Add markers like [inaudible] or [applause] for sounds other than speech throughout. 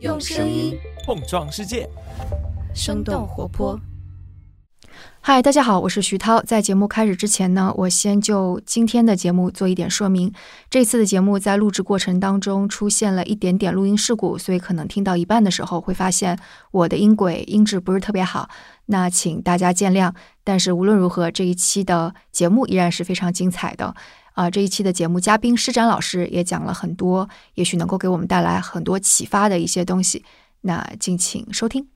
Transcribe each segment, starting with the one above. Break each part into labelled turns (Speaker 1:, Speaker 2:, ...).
Speaker 1: 用声音
Speaker 2: 碰撞世界，
Speaker 1: 生动活泼。
Speaker 3: 嗨，大家好，我是徐涛。在节目开始之前呢，我先就今天的节目做一点说明。这次的节目在录制过程当中出现了一点点录音事故，所以可能听到一半的时候会发现我的音轨音质不是特别好，那请大家见谅。但是无论如何，这一期的节目依然是非常精彩的。啊，这一期的节目嘉宾施展老师也讲了很多，也许能够给我们带来很多启发的一些东西。那敬请收听。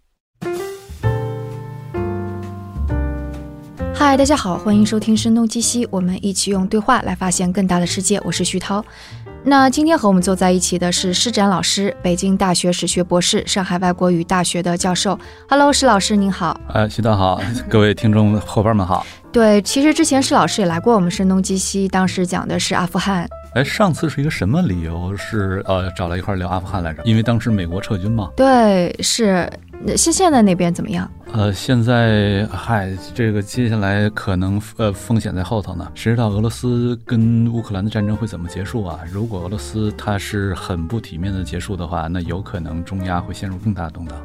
Speaker 3: 嗨，大家好，欢迎收听《声东击西》，我们一起用对话来发现更大的世界。我是徐涛。那今天和我们坐在一起的是施展老师，北京大学史学博士，上海外国语大学的教授。Hello，施老师您好。
Speaker 4: 呃，徐涛好，各位听众伙伴们好。
Speaker 3: 对，其实之前施老师也来过我们《声东击西》，当时讲的是阿富汗。
Speaker 4: 哎，上次是一个什么理由？是呃，找来一块聊阿富汗来着？因为当时美国撤军嘛。
Speaker 3: 对，是。现现在那边怎么样？
Speaker 4: 呃，现在嗨，这个接下来可能呃风险在后头呢。谁知道俄罗斯跟乌克兰的战争会怎么结束啊？如果俄罗斯它是很不体面的结束的话，那有可能中亚会陷入更大的动荡。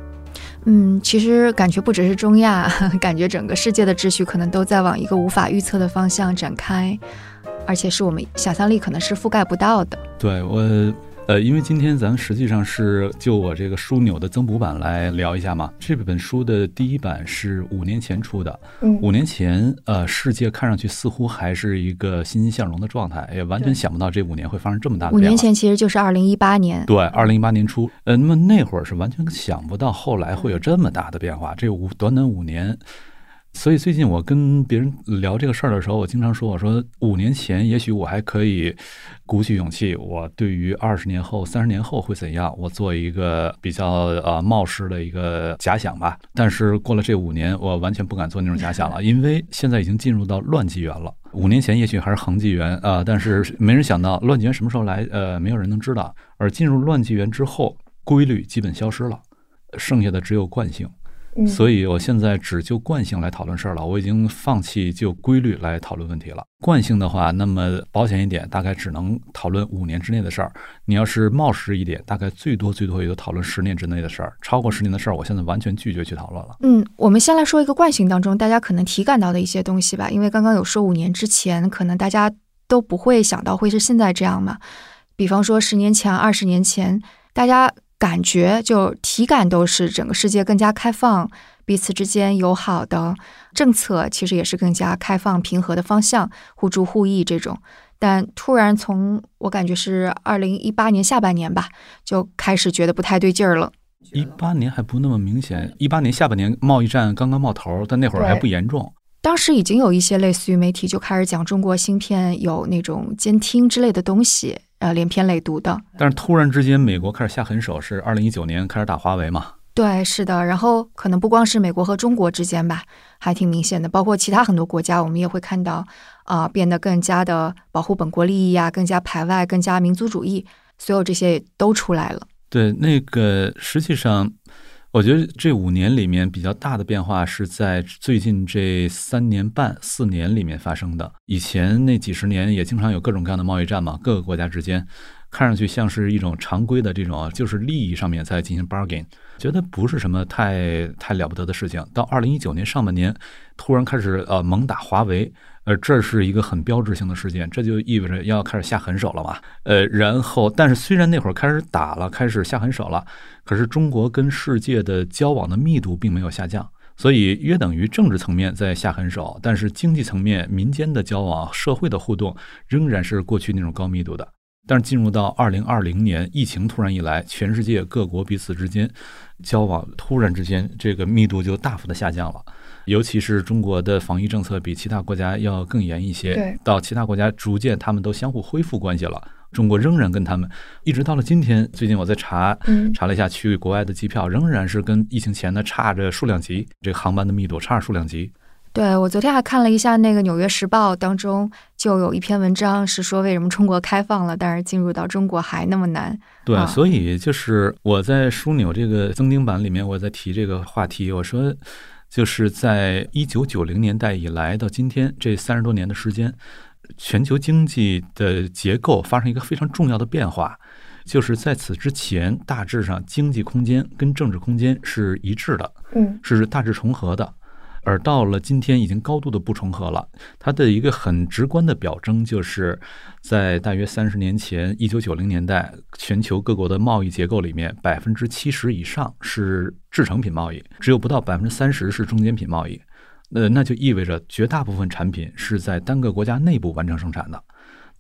Speaker 3: 嗯，其实感觉不只是中亚，[laughs] 感觉整个世界的秩序可能都在往一个无法预测的方向展开，而且是我们想象力可能是覆盖不到的。
Speaker 4: 对我。呃，因为今天咱们实际上是就我这个枢纽的增补版来聊一下嘛。这本书的第一版是五年前出的，五年前，呃，世界看上去似乎还是一个欣欣向荣的状态，也完全想不到这五年会发生这么大的变化。
Speaker 3: 五年前其实就是二零一八年，
Speaker 4: 对，二零一八年初，呃，那么那会儿是完全想不到后来会有这么大的变化。这五短短五年。所以最近我跟别人聊这个事儿的时候，我经常说：“我说五年前也许我还可以鼓起勇气，我对于二十年后、三十年后会怎样，我做一个比较呃冒失的一个假想吧。但是过了这五年，我完全不敢做那种假想了，因为现在已经进入到乱纪元了。五年前也许还是恒纪元啊，但是没人想到乱纪元什么时候来，呃，没有人能知道。而进入乱纪元之后，规律基本消失了，剩下的只有惯性。”所以，我现在只就惯性来讨论事儿了。我已经放弃就规律来讨论问题了。惯性的话，那么保险一点，大概只能讨论五年之内的事儿。你要是冒失一点，大概最多最多也就讨论十年之内的事儿。超过十年的事儿，我现在完全拒绝去讨论了。
Speaker 3: 嗯，我们先来说一个惯性当中大家可能体感到的一些东西吧。因为刚刚有说五年之前，可能大家都不会想到会是现在这样嘛。比方说十年前、二十年前，大家。感觉就体感都是整个世界更加开放，彼此之间友好的政策其实也是更加开放平和的方向，互助互益这种。但突然从我感觉是二零一八年下半年吧，就开始觉得不太对劲儿了。
Speaker 4: 一八年还不那么明显，一八年下半年贸易战刚刚冒头，但那会儿还不严重。
Speaker 3: 当时已经有一些类似于媒体就开始讲中国芯片有那种监听之类的东西。呃，连篇累牍的。
Speaker 4: 但是突然之间，美国开始下狠手，是二零一九年开始打华为嘛？
Speaker 3: 对，是的。然后可能不光是美国和中国之间吧，还挺明显的。包括其他很多国家，我们也会看到啊，变得更加的保护本国利益呀，更加排外，更加民族主义，所有这些都出来了。
Speaker 4: 对，那个实际上。我觉得这五年里面比较大的变化是在最近这三年半四年里面发生的。以前那几十年也经常有各种各样的贸易战嘛，各个国家之间看上去像是一种常规的这种，就是利益上面在进行 bargain，觉得不是什么太太了不得的事情。到二零一九年上半年，突然开始呃猛打华为。呃，这是一个很标志性的事件，这就意味着要开始下狠手了嘛？呃，然后，但是虽然那会儿开始打了，开始下狠手了，可是中国跟世界的交往的密度并没有下降，所以约等于政治层面在下狠手，但是经济层面、民间的交往、社会的互动仍然是过去那种高密度的。但是进入到二零二零年，疫情突然一来，全世界各国彼此之间交往突然之间这个密度就大幅的下降了。尤其是中国的防疫政策比其他国家要更严一些，
Speaker 3: 对，
Speaker 4: 到其他国家逐渐他们都相互恢复关系了，中国仍然跟他们，一直到了今天，最近我在查，查了一下去国外的机票，仍然是跟疫情前的差着数量级，这个航班的密度差着数量级。
Speaker 3: 对我昨天还看了一下那个《纽约时报》当中就有一篇文章是说为什么中国开放了，但是进入到中国还那么难。
Speaker 4: 对，所以就是我在枢纽这个增订版里面，我在提这个话题，我说。就是在一九九零年代以来到今天这三十多年的时间，全球经济的结构发生一个非常重要的变化。就是在此之前，大致上经济空间跟政治空间是一致的，
Speaker 3: 嗯，
Speaker 4: 是大致重合的。而到了今天，已经高度的不重合了。它的一个很直观的表征，就是在大约三十年前，一九九零年代，全球各国的贸易结构里面，百分之七十以上是制成品贸易，只有不到百分之三十是中间品贸易。呃，那就意味着绝大部分产品是在单个国家内部完成生产的。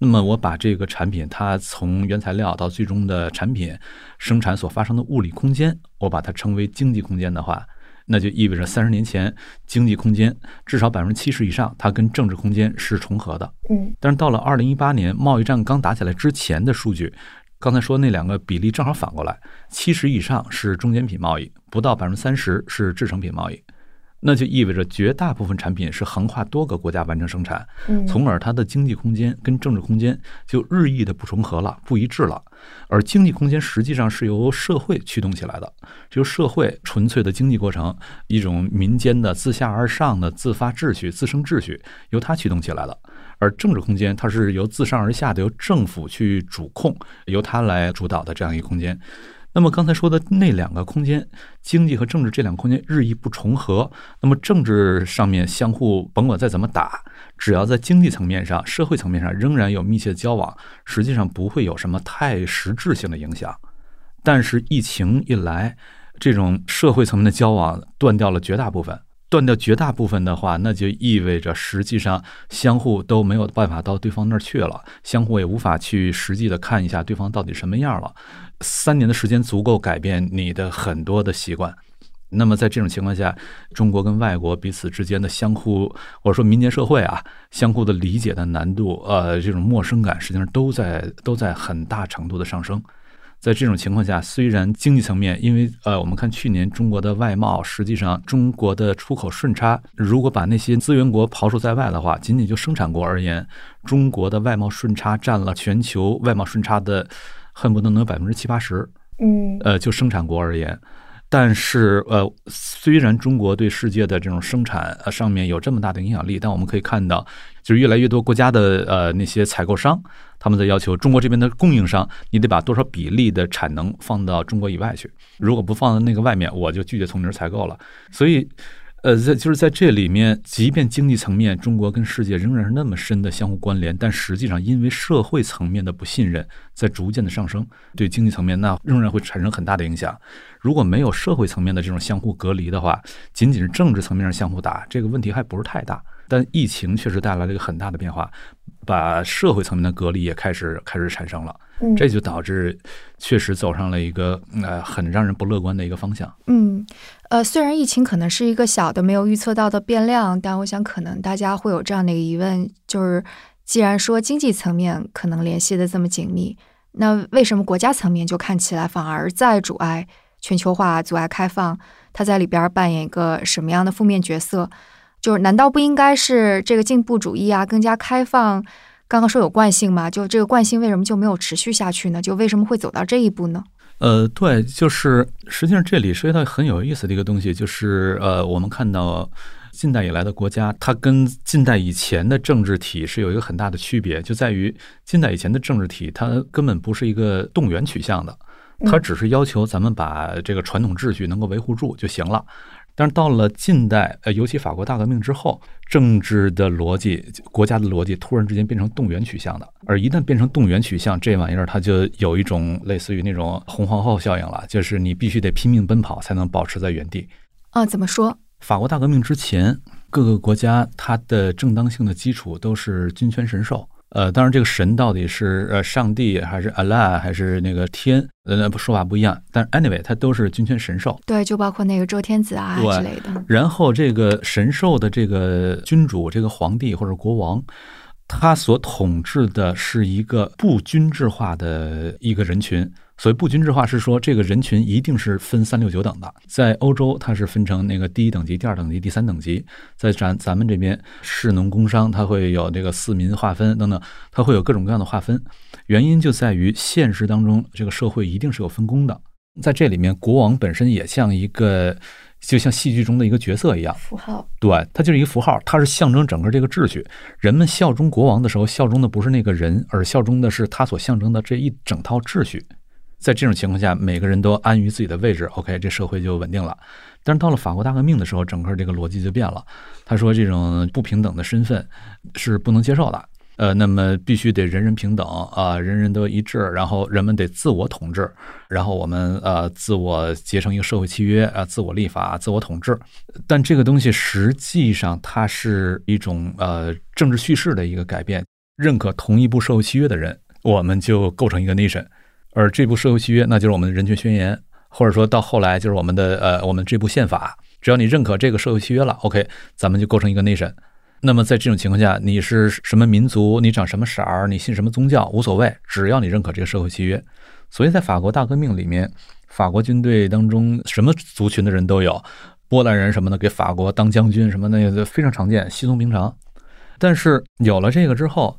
Speaker 4: 那么，我把这个产品，它从原材料到最终的产品生产所发生的物理空间，我把它称为经济空间的话。那就意味着三十年前经济空间至少百分之七十以上，它跟政治空间是重合的。
Speaker 3: 嗯，
Speaker 4: 但是到了二零一八年贸易战刚打起来之前的数据，刚才说那两个比例正好反过来，七十以上是中间品贸易，不到百分之三十是制成品贸易。那就意味着绝大部分产品是横跨多个国家完成生产，从而它的经济空间跟政治空间就日益的不重合了、不一致了。而经济空间实际上是由社会驱动起来的，就社会纯粹的经济过程，一种民间的自下而上的自发秩序、自生秩序，由它驱动起来的。而政治空间它是由自上而下的，由政府去主控，由它来主导的这样一个空间。那么刚才说的那两个空间，经济和政治这两个空间日益不重合。那么政治上面相互甭管再怎么打，只要在经济层面上、社会层面上仍然有密切的交往，实际上不会有什么太实质性的影响。但是疫情一来，这种社会层面的交往断掉了绝大部分。断掉绝大部分的话，那就意味着实际上相互都没有办法到对方那儿去了，相互也无法去实际的看一下对方到底什么样了。三年的时间足够改变你的很多的习惯。那么在这种情况下，中国跟外国彼此之间的相互，或者说民间社会啊，相互的理解的难度，呃，这种陌生感，实际上都在都在很大程度的上升。在这种情况下，虽然经济层面，因为呃，我们看去年中国的外贸，实际上中国的出口顺差，如果把那些资源国刨除在外的话，仅仅就生产国而言，中国的外贸顺差占了全球外贸顺差的恨不得能有百分之七八十。
Speaker 3: 嗯，
Speaker 4: 呃，就生产国而言。但是，呃，虽然中国对世界的这种生产呃上面有这么大的影响力，但我们可以看到，就是越来越多国家的呃那些采购商，他们在要求中国这边的供应商，你得把多少比例的产能放到中国以外去，如果不放在那个外面，我就拒绝从你这儿采购了。所以。呃，在就是在这里面，即便经济层面中国跟世界仍然是那么深的相互关联，但实际上因为社会层面的不信任在逐渐的上升，对经济层面那仍然会产生很大的影响。如果没有社会层面的这种相互隔离的话，仅仅是政治层面上相互打，这个问题还不是太大。但疫情确实带来了一个很大的变化，把社会层面的隔离也开始开始产生了。这就导致确实走上了一个呃很让人不乐观的一个方向。
Speaker 3: 嗯，呃，虽然疫情可能是一个小的没有预测到的变量，但我想可能大家会有这样的一个疑问，就是既然说经济层面可能联系的这么紧密，那为什么国家层面就看起来反而在阻碍全球化、阻碍开放？它在里边扮演一个什么样的负面角色？就是难道不应该是这个进步主义啊，更加开放？刚刚说有惯性嘛，就这个惯性为什么就没有持续下去呢？就为什么会走到这一步呢？
Speaker 4: 呃，对，就是实际上这里涉及到很有意思的一个东西，就是呃，我们看到近代以来的国家，它跟近代以前的政治体是有一个很大的区别，就在于近代以前的政治体，它根本不是一个动员取向的，它只是要求咱们把这个传统秩序能够维护住就行了。但是到了近代，呃，尤其法国大革命之后，政治的逻辑、国家的逻辑突然之间变成动员取向的。而一旦变成动员取向，这玩意儿它就有一种类似于那种红皇后效应了，就是你必须得拼命奔跑才能保持在原地。
Speaker 3: 啊，怎么说？
Speaker 4: 法国大革命之前，各个国家它的正当性的基础都是君权神授。呃，当然，这个神到底是呃上帝还是 Allah 还是那个天，呃，不说法不一样。但 anyway，它都是君权神授。
Speaker 3: 对，就包括那个周天子啊之类的。
Speaker 4: 然后这个神授的这个君主，这个皇帝或者国王，他所统治的是一个不均质化的一个人群。所谓不均质化，是说这个人群一定是分三六九等的。在欧洲，它是分成那个第一等级、第二等级、第三等级。在咱咱们这边，士农工商，它会有这个四民划分等等，它会有各种各样的划分。原因就在于现实当中，这个社会一定是有分工的。在这里面，国王本身也像一个，就像戏剧中的一个角色一样，
Speaker 3: 符号。
Speaker 4: 对，它就是一个符号，它是象征整个这个秩序。人们效忠国王的时候，效忠的不是那个人，而效忠的是他所象征的这一整套秩序。在这种情况下，每个人都安于自己的位置，OK，这社会就稳定了。但是到了法国大革命的时候，整个这个逻辑就变了。他说，这种不平等的身份是不能接受的。呃，那么必须得人人平等啊，人人都一致，然后人们得自我统治，然后我们呃自我结成一个社会契约啊，自我立法，自我统治。但这个东西实际上它是一种呃政治叙事的一个改变。认可同一部社会契约的人，我们就构成一个 nation，而这部社会契约那就是我们的人权宣言，或者说到后来就是我们的呃我们这部宪法。只要你认可这个社会契约了，OK，咱们就构成一个 nation。那么在这种情况下，你是什么民族，你长什么色儿，你信什么宗教无所谓，只要你认可这个社会契约。所以在法国大革命里面，法国军队当中什么族群的人都有，波兰人什么的给法国当将军什么的非常常见，稀松平常。但是有了这个之后，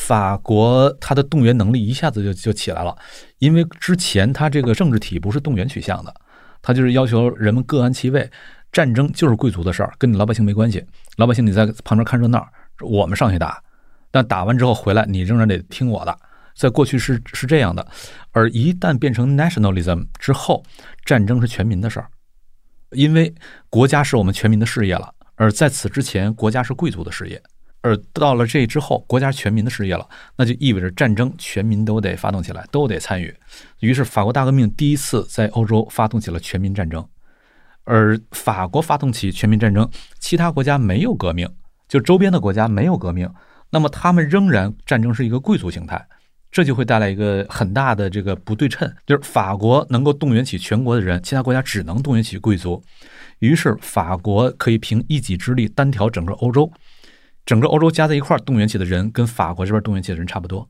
Speaker 4: 法国它的动员能力一下子就就起来了，因为之前它这个政治体不是动员取向的，它就是要求人们各安其位。战争就是贵族的事儿，跟你老百姓没关系。老百姓你在旁边看热闹，我们上去打，但打完之后回来，你仍然得听我的。在过去是是这样的，而一旦变成 nationalism 之后，战争是全民的事儿，因为国家是我们全民的事业了。而在此之前，国家是贵族的事业，而到了这之后，国家全民的事业了，那就意味着战争全民都得发动起来，都得参与。于是，法国大革命第一次在欧洲发动起了全民战争。而法国发动起全民战争，其他国家没有革命，就周边的国家没有革命，那么他们仍然战争是一个贵族形态，这就会带来一个很大的这个不对称，就是法国能够动员起全国的人，其他国家只能动员起贵族，于是法国可以凭一己之力单挑整个欧洲，整个欧洲加在一块儿动员起的人跟法国这边动员起的人差不多，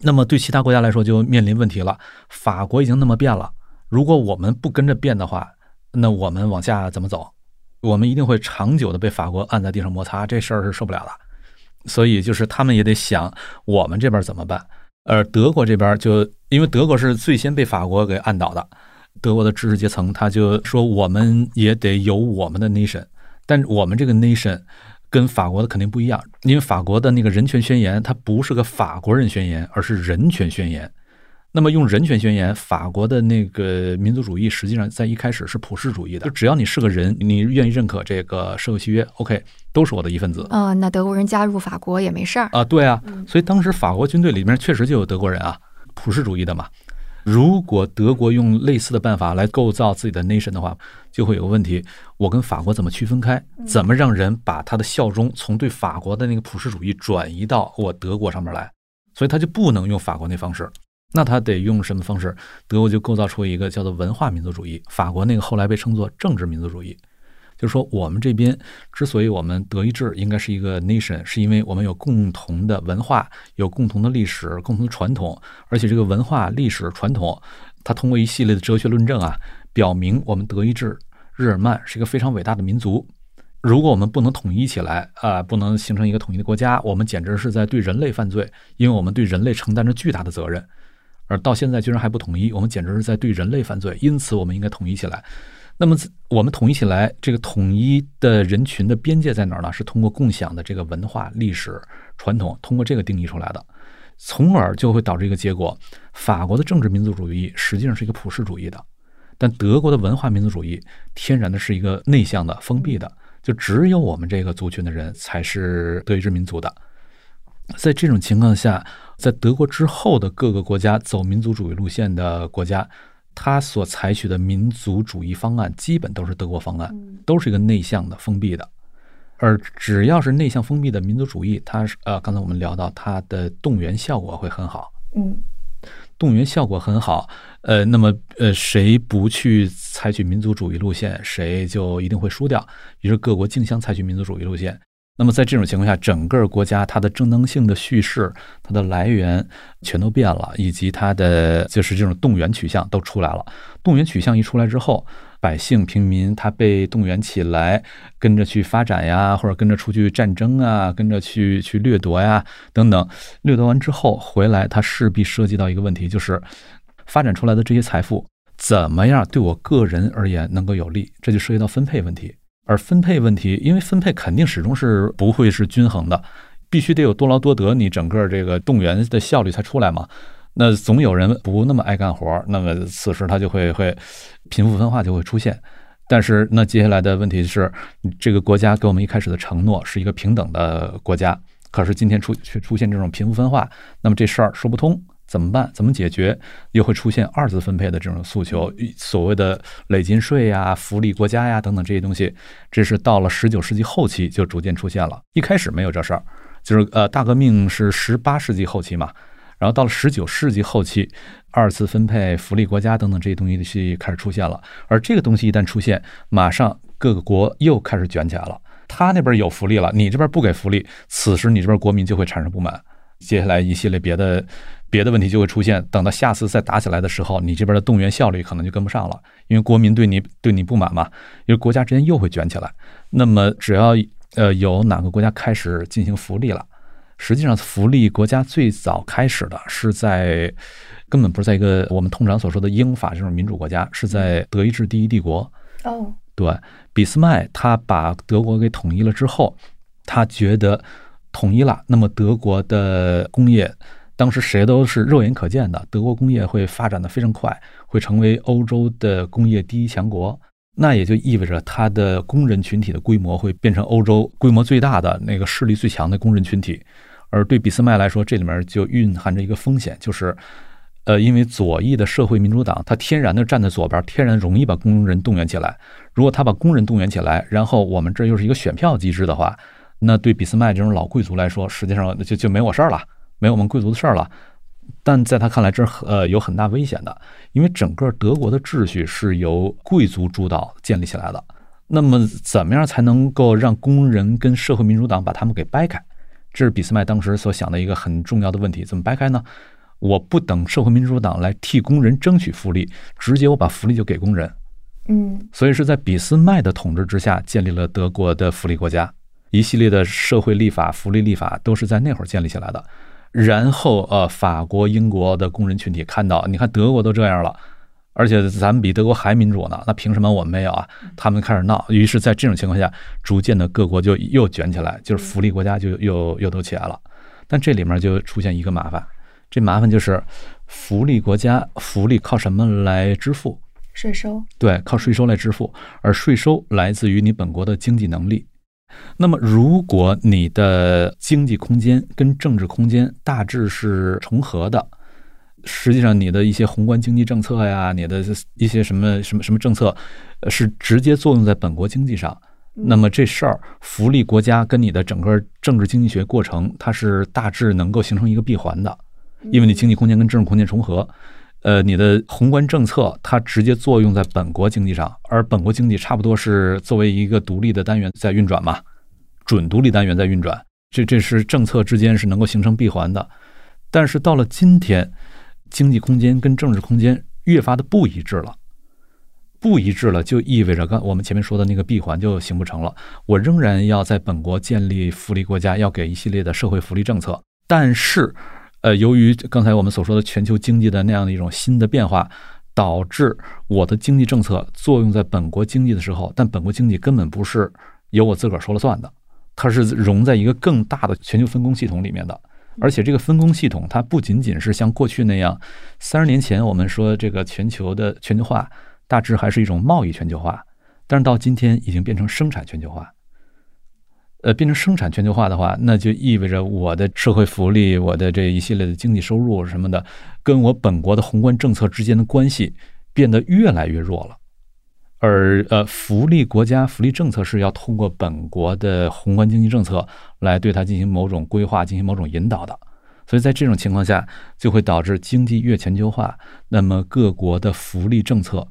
Speaker 4: 那么对其他国家来说就面临问题了，法国已经那么变了，如果我们不跟着变的话。那我们往下怎么走？我们一定会长久的被法国按在地上摩擦，这事儿是受不了的。所以就是他们也得想我们这边怎么办。而德国这边就因为德国是最先被法国给按倒的，德国的知识阶层他就说我们也得有我们的 nation，但我们这个 nation 跟法国的肯定不一样，因为法国的那个人权宣言它不是个法国人宣言，而是人权宣言。那么用人权宣言，法国的那个民族主义实际上在一开始是普世主义的，就只要你是个人，你愿意认可这个社会契约，OK，都是我的一份子。
Speaker 3: 啊，那德国人加入法国也没事儿
Speaker 4: 啊？对啊，所以当时法国军队里面确实就有德国人啊，普世主义的嘛。如果德国用类似的办法来构造自己的 nation 的话，就会有个问题：我跟法国怎么区分开？怎么让人把他的效忠从对法国的那个普世主义转移到我德国上面来？所以他就不能用法国那方式。那他得用什么方式？德国就构造出一个叫做文化民族主义，法国那个后来被称作政治民族主义。就是说，我们这边之所以我们德意志应该是一个 nation，是因为我们有共同的文化、有共同的历史、共同的传统，而且这个文化、历史、传统，它通过一系列的哲学论证啊，表明我们德意志日耳曼是一个非常伟大的民族。如果我们不能统一起来啊，不能形成一个统一的国家，我们简直是在对人类犯罪，因为我们对人类承担着巨大的责任。而到现在居然还不统一，我们简直是在对人类犯罪。因此，我们应该统一起来。那么，我们统一起来，这个统一的人群的边界在哪儿呢？是通过共享的这个文化、历史、传统，通过这个定义出来的，从而就会导致一个结果：法国的政治民族主义实际上是一个普世主义的，但德国的文化民族主义天然的是一个内向的、封闭的，就只有我们这个族群的人才是德意志民族的。在这种情况下。在德国之后的各个国家走民族主义路线的国家，他所采取的民族主义方案基本都是德国方案，都是一个内向的、封闭的。而只要是内向封闭的民族主义，它是呃，刚才我们聊到它的动员效果会很好。
Speaker 3: 嗯，
Speaker 4: 动员效果很好。呃，那么呃，谁不去采取民族主义路线，谁就一定会输掉。于是各国竞相采取民族主义路线。那么在这种情况下，整个国家它的正当性的叙事、它的来源全都变了，以及它的就是这种动员取向都出来了。动员取向一出来之后，百姓平民他被动员起来，跟着去发展呀，或者跟着出去战争啊，跟着去去掠夺呀等等。掠夺完之后回来，他势必涉及到一个问题，就是发展出来的这些财富怎么样对我个人而言能够有利？这就涉及到分配问题。而分配问题，因为分配肯定始终是不会是均衡的，必须得有多劳多得，你整个这个动员的效率才出来嘛。那总有人不那么爱干活，那么此时他就会会贫富分化就会出现。但是那接下来的问题是，这个国家给我们一开始的承诺是一个平等的国家，可是今天出却出现这种贫富分化，那么这事儿说不通。怎么办？怎么解决？又会出现二次分配的这种诉求，所谓的累进税呀、福利国家呀等等这些东西，这是到了十九世纪后期就逐渐出现了。一开始没有这事儿，就是呃，大革命是十八世纪后期嘛，然后到了十九世纪后期，二次分配、福利国家等等这些东西西开始出现了。而这个东西一旦出现，马上各个国又开始卷起来了。他那边有福利了，你这边不给福利，此时你这边国民就会产生不满。接下来一系列别的。别的问题就会出现，等到下次再打起来的时候，你这边的动员效率可能就跟不上了，因为国民对你对你不满嘛，因为国家之间又会卷起来。那么只要呃有哪个国家开始进行福利了，实际上福利国家最早开始的是在根本不是在一个我们通常所说的英法这种民主国家，是在德意志第一帝国。
Speaker 3: 哦，
Speaker 4: 对，俾斯麦他把德国给统一了之后，他觉得统一了，那么德国的工业。当时谁都是肉眼可见的，德国工业会发展的非常快，会成为欧洲的工业第一强国。那也就意味着它的工人群体的规模会变成欧洲规模最大的那个势力最强的工人群体。而对俾斯麦来说，这里面就蕴含着一个风险，就是，呃，因为左翼的社会民主党，它天然的站在左边，天然容易把工人动员起来。如果他把工人动员起来，然后我们这又是一个选票机制的话，那对俾斯麦这种老贵族来说，实际上就就没我事儿了。没有我们贵族的事儿了，但在他看来，这是呃有很大危险的，因为整个德国的秩序是由贵族主导建立起来的。那么，怎么样才能够让工人跟社会民主党把他们给掰开？这是俾斯麦当时所想的一个很重要的问题。怎么掰开呢？我不等社会民主党来替工人争取福利，直接我把福利就给工人。
Speaker 3: 嗯，
Speaker 4: 所以是在俾斯麦的统治之下，建立了德国的福利国家，一系列的社会立法、福利立法都是在那会儿建立起来的。然后，呃，法国、英国的工人群体看到，你看德国都这样了，而且咱们比德国还民主呢，那凭什么我们没有啊？他们开始闹，于是，在这种情况下，逐渐的各国就又卷起来，就是福利国家就又又都起来了。但这里面就出现一个麻烦，这麻烦就是福利国家福利靠什么来支付？
Speaker 3: 税收。
Speaker 4: 对，靠税收来支付，而税收来自于你本国的经济能力。那么，如果你的经济空间跟政治空间大致是重合的，实际上你的一些宏观经济政策呀，你的一些什么什么什么政策，是直接作用在本国经济上。那么这事儿，福利国家跟你的整个政治经济学过程，它是大致能够形成一个闭环的，因为你经济空间跟政治空间重合。呃，你的宏观政策它直接作用在本国经济上，而本国经济差不多是作为一个独立的单元在运转嘛，准独立单元在运转，这这是政策之间是能够形成闭环的。但是到了今天，经济空间跟政治空间越发的不一致了，不一致了就意味着刚我们前面说的那个闭环就形不成了。我仍然要在本国建立福利国家，要给一系列的社会福利政策，但是。呃，由于刚才我们所说的全球经济的那样的一种新的变化，导致我的经济政策作用在本国经济的时候，但本国经济根本不是由我自个儿说了算的，它是融在一个更大的全球分工系统里面的。而且这个分工系统，它不仅仅是像过去那样，三十年前我们说这个全球的全球化大致还是一种贸易全球化，但是到今天已经变成生产全球化。呃，变成生产全球化的话，那就意味着我的社会福利、我的这一系列的经济收入什么的，跟我本国的宏观政策之间的关系变得越来越弱了。而呃，福利国家福利政策是要通过本国的宏观经济政策来对它进行某种规划、进行某种引导的。所以在这种情况下，就会导致经济越全球化，那么各国的福利政策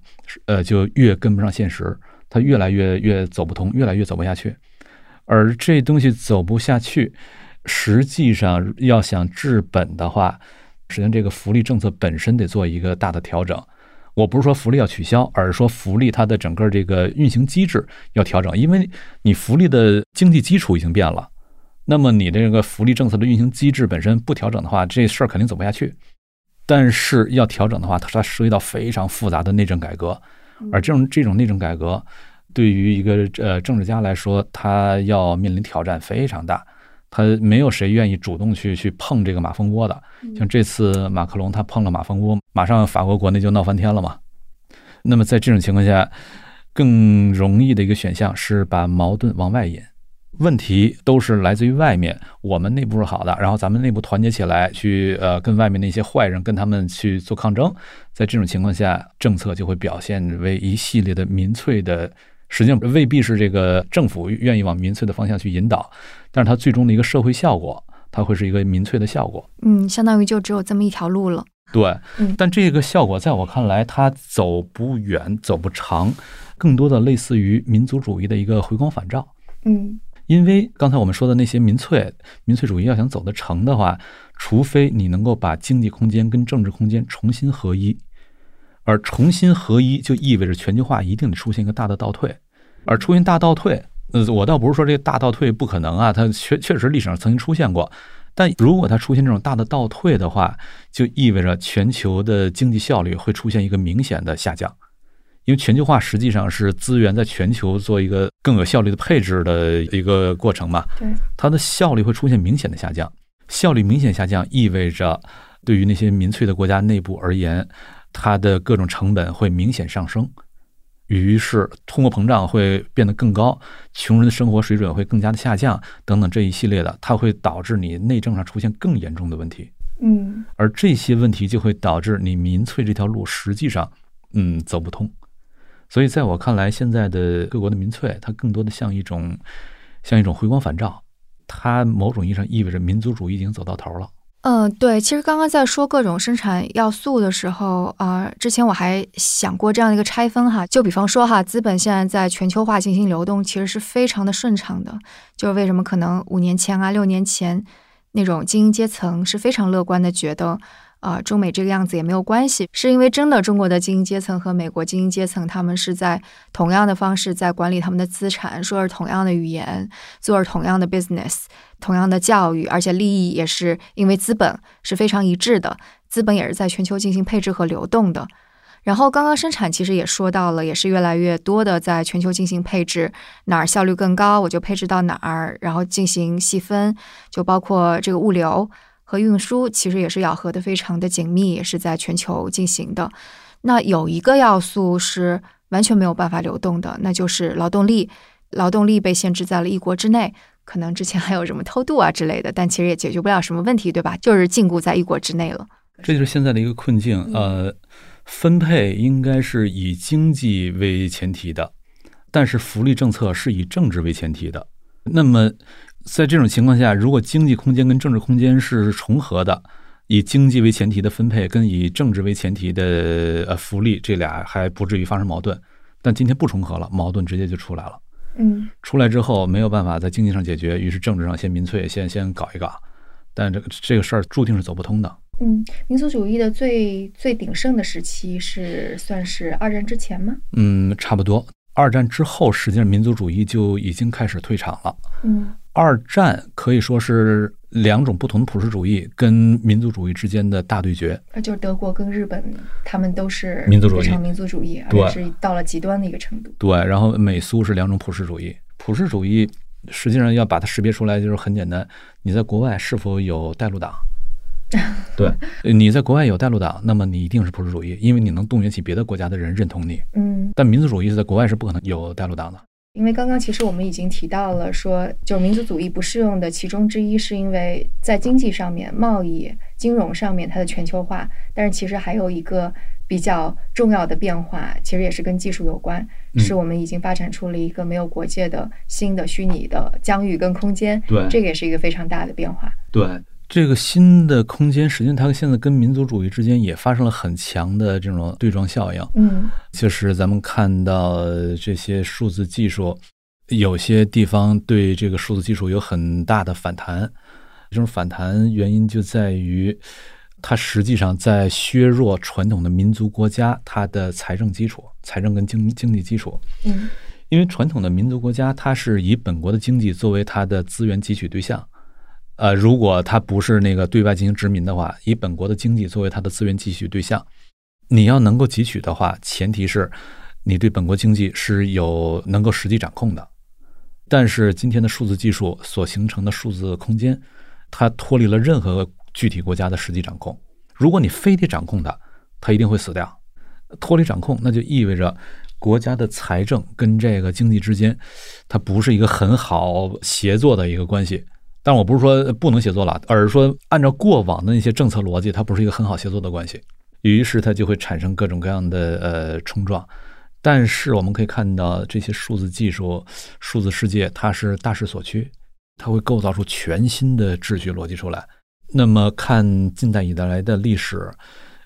Speaker 4: 呃就越跟不上现实，它越来越越走不通，越来越走不下去。而这东西走不下去，实际上要想治本的话，实际上这个福利政策本身得做一个大的调整。我不是说福利要取消，而是说福利它的整个这个运行机制要调整，因为你福利的经济基础已经变了，那么你这个福利政策的运行机制本身不调整的话，这事儿肯定走不下去。但是要调整的话，它涉及到非常复杂的内政改革，而这种这种内政改革。对于一个呃政治家来说，他要面临挑战非常大。他没有谁愿意主动去去碰这个马蜂窝的。像这次马克龙他碰了马蜂窝，马上法国国内就闹翻天了嘛。那么在这种情况下，更容易的一个选项是把矛盾往外引。问题都是来自于外面，我们内部是好的，然后咱们内部团结起来，去呃跟外面那些坏人跟他们去做抗争。在这种情况下，政策就会表现为一系列的民粹的，实际上未必是这个政府愿意往民粹的方向去引导，但是它最终的一个社会效果，它会是一个民粹的效果。
Speaker 3: 嗯，相当于就只有这么一条路了。
Speaker 4: 对，
Speaker 3: 嗯
Speaker 4: 但这个效果在我看来，它走不远，走不长，更多的类似于民族主义的一个回光返照。
Speaker 3: 嗯
Speaker 4: 因为刚才我们说的那些民粹，民粹主义要想走得成的话，除非你能够把经济空间跟政治空间重新合一，而重新合一就意味着全球化一定得出现一个大的倒退，而出现大倒退，呃，我倒不是说这个大倒退不可能啊，它确确实历史上曾经出现过，但如果它出现这种大的倒退的话，就意味着全球的经济效率会出现一个明显的下降。因为全球化实际上是资源在全球做一个更有效率的配置的一个过程嘛，
Speaker 3: 对，
Speaker 4: 它的效率会出现明显的下降。效率明显下降意味着，对于那些民粹的国家内部而言，它的各种成本会明显上升，于是通货膨胀会变得更高，穷人的生活水准会更加的下降，等等这一系列的，它会导致你内政上出现更严重的问题。
Speaker 3: 嗯
Speaker 4: 而这些问题就会导致你民粹这条路实际上，嗯，走不通。所以在我看来，现在的各国的民粹，它更多的像一种，像一种回光返照，它某种意义上意味着民族主义已经走到头了。
Speaker 3: 嗯，对，其实刚刚在说各种生产要素的时候，啊，之前我还想过这样的一个拆分哈，就比方说哈，资本现在在全球化进行流动，其实是非常的顺畅的。就是为什么可能五年前啊、六年前那种精英阶层是非常乐观的，觉得啊、中美这个样子也没有关系，是因为真的中国的精英阶层和美国精英阶层，他们是在同样的方式在管理他们的资产，说着同样的语言，做着同样的 business。同样的教育，而且利益也是因为资本是非常一致的，资本也是在全球进行配置和流动的。然后刚刚生产其实也说到了，也是越来越多的在全球进行配置，哪儿效率更高，我就配置到哪儿，然后进行细分，就包括这个物流和运输，其实也是咬合的非常的紧密，也是在全球进行的。那有一个要素是完全没有办法流动的，那就是劳动力，劳动力被限制在了一国之内。可能之前还有什么偷渡啊之类的，但其实也解决不了什么问题，对吧？就是禁锢在一国之内了。
Speaker 4: 这就是现在的一个困境。呃，分配应该是以经济为前提的，但是福利政策是以政治为前提的。那么，在这种情况下，如果经济空间跟政治空间是重合的，以经济为前提的分配跟以政治为前提的呃福利，这俩还不至于发生矛盾。但今天不重合了，矛盾直接就出来了。
Speaker 3: 嗯
Speaker 4: 出来之后没有办法在经济上解决，于是政治上先民粹，先先搞一搞。但这个这个事儿注定是走不通的。
Speaker 3: 嗯，民族主义的最最鼎盛的时期是算是二战之前吗？
Speaker 4: 嗯，差不多。二战之后，实际上民族主义就已经开始退场了。
Speaker 3: 嗯
Speaker 4: 二战可以说是两种不同的普世主义跟民族主义之间的大对决。
Speaker 3: 那就是德国跟日本，他们都是
Speaker 4: 民族主义
Speaker 3: 非常民族主义，而
Speaker 4: 对
Speaker 3: 且是到了极端的一个程度。
Speaker 4: 对，然后美苏是两种普世主义。普世主义实际上要把它识别出来，就是很简单：你在国外是否有带路党？[laughs] 对，你在国外有带路党，那么你一定是普世主义，因为你能动员起别的国家的人认同你。
Speaker 3: 嗯，
Speaker 4: 但民族主义是在国外是不可能有带路党的。
Speaker 3: 因为刚刚其实我们已经提到了说，就是民族主义不适用的其中之一，是因为在经济上面、贸易、金融上面它的全球化，但是其实还有一个比较重要的变化，其实也是跟技术有关，是我们已经发展出了一个没有国界的新的虚拟的疆域跟空间，
Speaker 4: 对
Speaker 3: 这个也是一个非常大的变化。
Speaker 4: 对这个新的空间，实际上它现在跟民族主义之间也发生了很强的这种对撞效应。
Speaker 3: 嗯
Speaker 4: 就是咱们看到这些数字技术，有些地方对这个数字技术有很大的反弹。这种反弹原因就在于，它实际上在削弱传统的民族国家它的财政基础、财政跟经经济基础。
Speaker 3: 嗯
Speaker 4: 因为传统的民族国家，它是以本国的经济作为它的资源汲取对象。呃，如果它不是那个对外进行殖民的话，以本国的经济作为它的资源汲取对象，你要能够汲取的话，前提是你对本国经济是有能够实际掌控的。但是今天的数字技术所形成的数字空间，它脱离了任何具体国家的实际掌控。如果你非得掌控它，它一定会死掉。脱离掌控，那就意味着国家的财政跟这个经济之间，它不是一个很好协作的一个关系。但我不是说不能协作了，而是说按照过往的那些政策逻辑，它不是一个很好协作的关系。于是它就会产生各种各样的呃冲撞。但是我们可以看到，这些数字技术、数字世界，它是大势所趋，它会构造出全新的秩序逻辑出来。那么看近代以来的历史，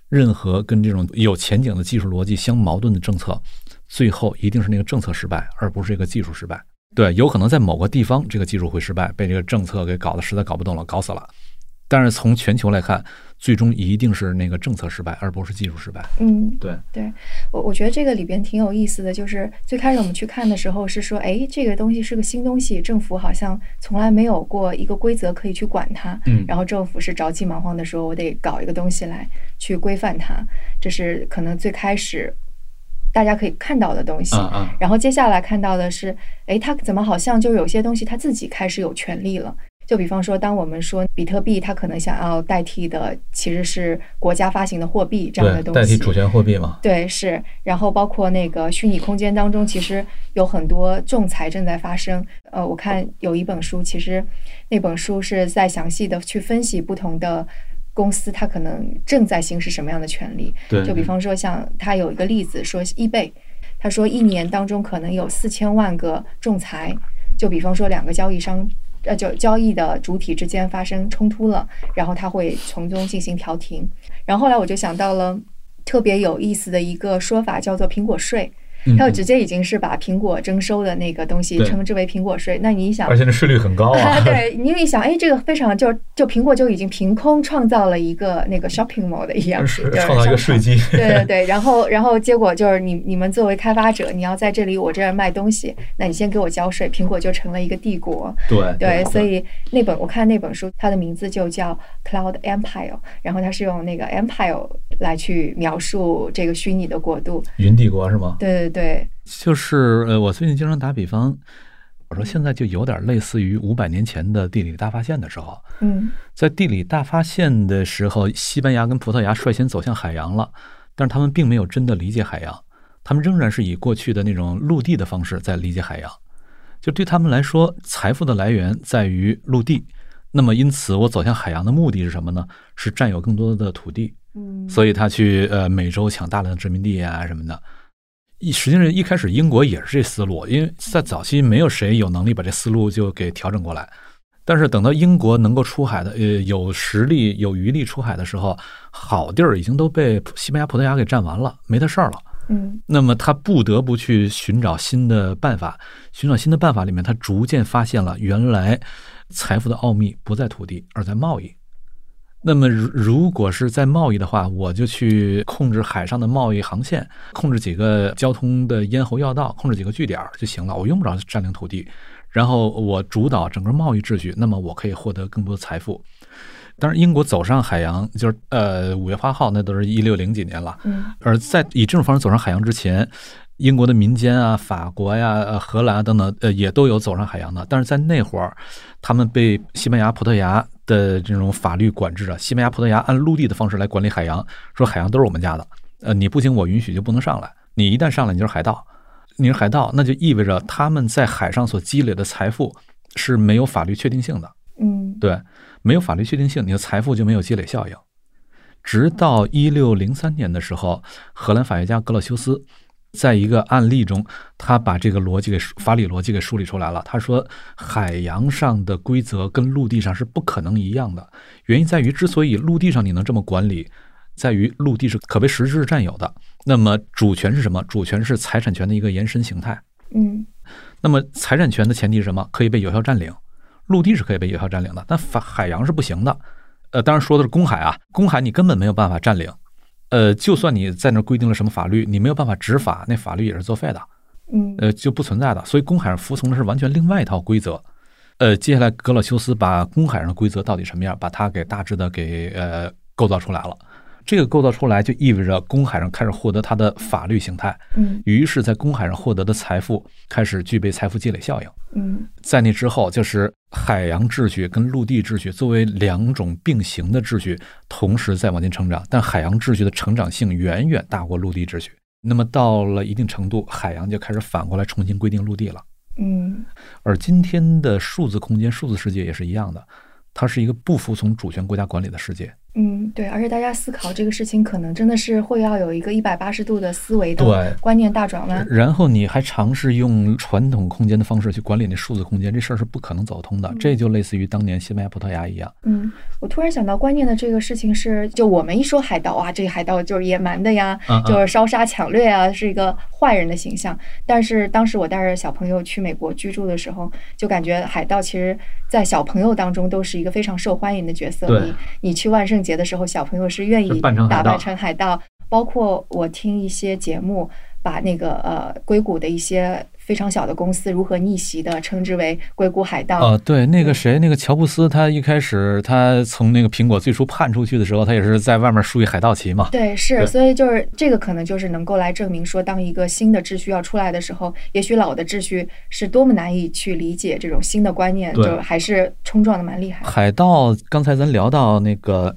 Speaker 4: 任何跟这种有前景的技术逻辑相矛盾的政策，最后一定是那个政策失败，而不是一个技术失败。对，有可能在某个地方这个技术会失败，被这个政策给搞得实在搞不动了，搞死了。但是从全球来看，最终一定是那个政策失败，而不是技术失败。
Speaker 3: 嗯，
Speaker 4: 对
Speaker 3: 对，我我觉得这个里边挺有意思的，就是最开始我们去看的时候是说，哎，这个东西是个新东西，政府好像从来没有过一个规则可以去管它。
Speaker 4: 嗯，
Speaker 3: 然后政府是着急忙慌的说，我得搞一个东西来去规范它，这是可能最开始大家可以看到的东西。
Speaker 4: 嗯嗯，
Speaker 3: 然后接下来看到的是，哎，它怎么好像就有些东西它自己开始有权利了？就比方说，当我们说比特币，它可能想要代替的其实是国家发行的货币这样的，东西，
Speaker 4: 代替主权货币嘛。
Speaker 3: 对，是。然后包括那个虚拟空间当中，其实有很多仲裁正在发生。呃，我看有一本书，其实那本书是在详细的去分析不同的公司，它可能正在行使什么样的权利。
Speaker 4: 对，
Speaker 3: 就比方说，像它有一个例子说，eBay，他说一年当中可能有四千万个仲裁。就比方说两个交易商。呃，就交易的主体之间发生冲突了，然后他会从中进行调停。然后后来我就想到了特别有意思的一个说法，叫做苹果税。它就直接已经是把苹果征收的那个东西称之为苹果税。那你想，
Speaker 4: 而且那税率很高啊。
Speaker 3: 对，[laughs] 你一想，哎，这个非常就就苹果就已经凭空创造了一个那个 shopping mall 的一样，
Speaker 4: 创造一个税基。[laughs]
Speaker 3: 对对对，[laughs] 然后然后结果就是你你们作为开发者，你要在这里我这儿卖东西，那你先给我交税，苹果就成了一个帝国。
Speaker 4: 对
Speaker 3: 对，所以那本我看那本书，它的名字就叫 Cloud Empire，然后它是用那个 Empire 来去描述这个虚拟的国度，
Speaker 4: 云帝国是吗？
Speaker 3: 对对。对，
Speaker 4: 就是呃，我最近经常打比方，我说现在就有点类似于五百年前的地理大发现的时候。
Speaker 3: 嗯，
Speaker 4: 在地理大发现的时候，西班牙跟葡萄牙率先走向海洋了，但是他们并没有真的理解海洋，他们仍然是以过去的那种陆地的方式在理解海洋。就对他们来说，财富的来源在于陆地，那么因此我走向海洋的目的是什么呢？是占有更多的土地。
Speaker 3: 嗯，
Speaker 4: 所以他去呃美洲抢大量的殖民地啊什么的。一实际上一开始英国也是这思路，因为在早期没有谁有能力把这思路就给调整过来。但是等到英国能够出海的，呃，有实力有余力出海的时候，好地儿已经都被西班牙、葡萄牙给占完了，没他事儿了。
Speaker 3: 嗯，
Speaker 4: 那么他不得不去寻找新的办法，寻找新的办法里面，他逐渐发现了原来财富的奥秘不在土地，而在贸易。那么，如如果是在贸易的话，我就去控制海上的贸易航线，控制几个交通的咽喉要道，控制几个据点就行了。我用不着占领土地，然后我主导整个贸易秩序，那么我可以获得更多的财富。当然，英国走上海洋，就是呃五月八号，那都是一六零几年了。
Speaker 3: 嗯，
Speaker 4: 而在以这种方式走上海洋之前，英国的民间啊、法国呀、呃荷兰等等，呃也都有走上海洋的。但是在那会儿，他们被西班牙、葡萄牙的这种法律管制啊。西班牙、葡萄牙按陆地的方式来管理海洋，说海洋都是我们家的，呃你不经我允许就不能上来。你一旦上来，你就是海盗。你是海盗，那就意味着他们在海上所积累的财富是没有法律确定性的。
Speaker 3: 嗯，
Speaker 4: 对，没有法律确定性，你的财富就没有积累效应。直到一六零三年的时候，荷兰法学家格勒修斯在一个案例中，他把这个逻辑给法理逻辑给梳理出来了。他说，海洋上的规则跟陆地上是不可能一样的，原因在于，之所以陆地上你能这么管理，在于陆地是可被实质占有的。那么主权是什么？主权是财产权的一个延伸形态。
Speaker 3: 嗯，
Speaker 4: 那么财产权的前提是什么？可以被有效占领。陆地是可以被有效占领的，但法海洋是不行的。呃，当然说的是公海啊，公海你根本没有办法占领。呃，就算你在那规定了什么法律，你没有办法执法，那法律也是作废的。
Speaker 3: 嗯，
Speaker 4: 呃，就不存在的。所以公海上服从的是完全另外一套规则。呃，接下来格老修斯把公海上的规则到底什么样，把它给大致的给呃构造出来了。这个构造出来就意味着公海上开始获得它的法律形态，
Speaker 3: 嗯
Speaker 4: 于是，在公海上获得的财富开始具备财富积累效应。
Speaker 3: 嗯
Speaker 4: 在那之后，就是海洋秩序跟陆地秩序作为两种并行的秩序，同时在往前成长。但海洋秩序的成长性远远大过陆地秩序。那么到了一定程度，海洋就开始反过来重新规定陆地了。
Speaker 3: 嗯
Speaker 4: 而今天的数字空间、数字世界也是一样的，它是一个不服从主权国家管理的世界。
Speaker 3: 嗯，对，而且大家思考这个事情，可能真的是会要有一个一百八十度的思维的观念大转弯。
Speaker 4: 然后你还尝试用传统空间的方式去管理那数字空间，这事儿是不可能走通的。这就类似于当年西班牙、葡萄牙一样。
Speaker 3: 嗯，我突然想到观念的这个事情是，就我们一说海盗啊，这个海盗就是野蛮的呀，
Speaker 4: 嗯嗯
Speaker 3: 就是烧杀抢掠啊，是一个坏人的形象。但是当时我带着小朋友去美国居住的时候，就感觉海盗其实，在小朋友当中都是一个非常受欢迎的角色。你你去万圣节的时候，小朋友是愿意打扮成海盗。包括我听一些节目，把那个呃硅谷的一些非常小的公司如何逆袭的称之为硅谷海盗。
Speaker 4: 呃，对，那个谁，那个乔布斯，他一开始他从那个苹果最初判出去的时候，他也是在外面竖一海盗旗嘛。
Speaker 3: 对，是，所以就是这个可能就是能够来证明说，当一个新的秩序要出来的时候，也许老的秩序是多么难以去理解这种新的观念，就还是冲撞的蛮厉害。
Speaker 4: 海盗，刚才咱聊到那个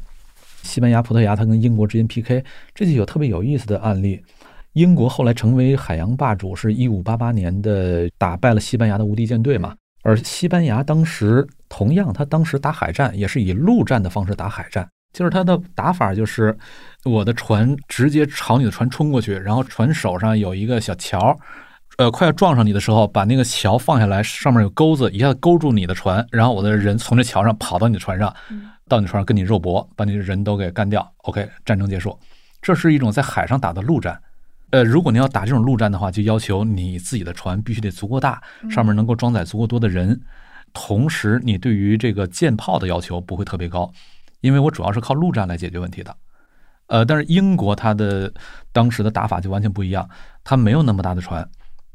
Speaker 4: 西班牙、葡萄牙，它跟英国之间 PK，这就有特别有意思的案例。英国后来成为海洋霸主，是一五八八年的打败了西班牙的无敌舰队嘛。而西班牙当时同样，他当时打海战也是以陆战的方式打海战，就是他的打法就是我的船直接朝你的船冲过去，然后船手上有一个小桥，呃，快要撞上你的时候，把那个桥放下来，上面有钩子，一下子勾住你的船，然后我的人从这桥上跑到你的船上，到你船上跟你肉搏，把你的人都给干掉。OK，战争结束。这是一种在海上打的陆战。呃，如果你要打这种陆战的话，就要求你自己的船必须得足够大，上面能够装载足够多的人，同时你对于这个舰炮的要求不会特别高，因为我主要是靠陆战来解决问题的。呃，但是英国它的当时的打法就完全不一样，它没有那么大的船，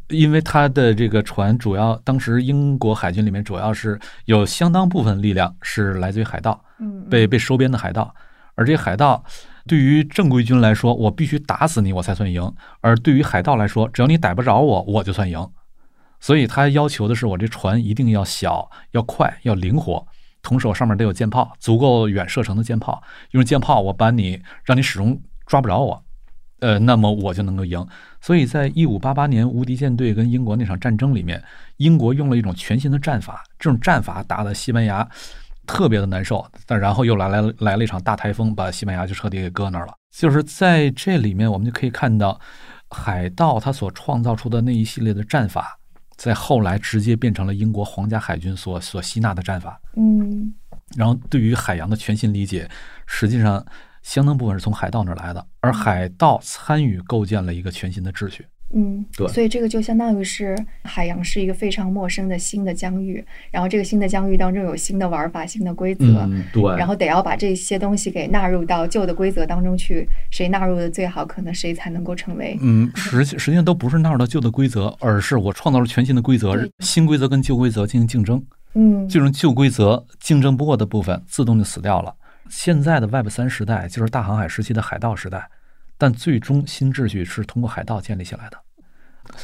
Speaker 4: 因为他的这个船主要当时英国海军里面主要是有相当部分力量是来自于海盗，
Speaker 3: 嗯，
Speaker 4: 被被收编的海盗，而这些海盗对于正规军来说，我必须打死你我才算赢；而对于海盗来说，只要你逮不着我，我就算赢。所以他要求的是我这船一定要小、要快、要灵活，同时我上面得有舰炮，足够远射程的舰炮。用舰炮，我把你让你始终抓不着我，呃，那么我就能够赢。所以在一五八八年无敌舰队跟英国那场战争里面，英国用了一种全新的战法，这种战法打的西班牙特别的难受，但然后又来来来了一场大台风，把西班牙就彻底给搁那儿了。就是在这里面，我们就可以看到海盗他所创造出的那一系列的战法，在后来直接变成了英国皇家海军所所吸纳的战法。
Speaker 3: 嗯
Speaker 4: 然后对于海洋的全新理解，实际上相当部分是从海盗那儿来的，而海盗参与构建了一个全新的秩序。
Speaker 3: 嗯，
Speaker 4: 对
Speaker 3: 所以这个就相当于是海洋是一个非常陌生的新的疆域，然后这个新的疆域当中有新的玩法、新的规则，
Speaker 4: 嗯，对
Speaker 3: 然后得要把这些东西给纳入到旧的规则当中去，谁纳入的最好，可能谁才能够成为。
Speaker 4: 嗯，实际实际上都不是纳入到旧的规则，而是我创造了全新的规则，新规则跟旧规则进行竞争，
Speaker 3: 嗯，
Speaker 4: 这种旧规则竞争不过的部分自动就死掉了。现在的 Web 三时代就是大航海时期的海盗时代，但最终新秩序是通过海盗建立起来的。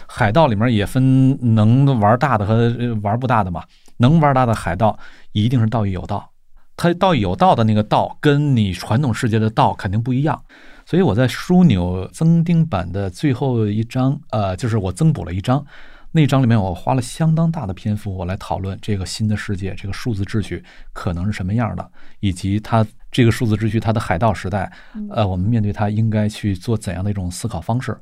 Speaker 4: 海盗里面也分能玩大的和玩不大的嘛。能玩大的海盗一定是道义有道，他道义有道的那个道跟你传统世界的道肯定不一样。所以我在枢纽增订版的最后一章，呃，就是我增补了一章，那章里面我花了相当大的篇幅，我来讨论这个新的世界，这个数字秩序可能是什么样的，以及它这个数字秩序它的海盗时代，呃，我们面对它应该去做怎样的一种思考方式。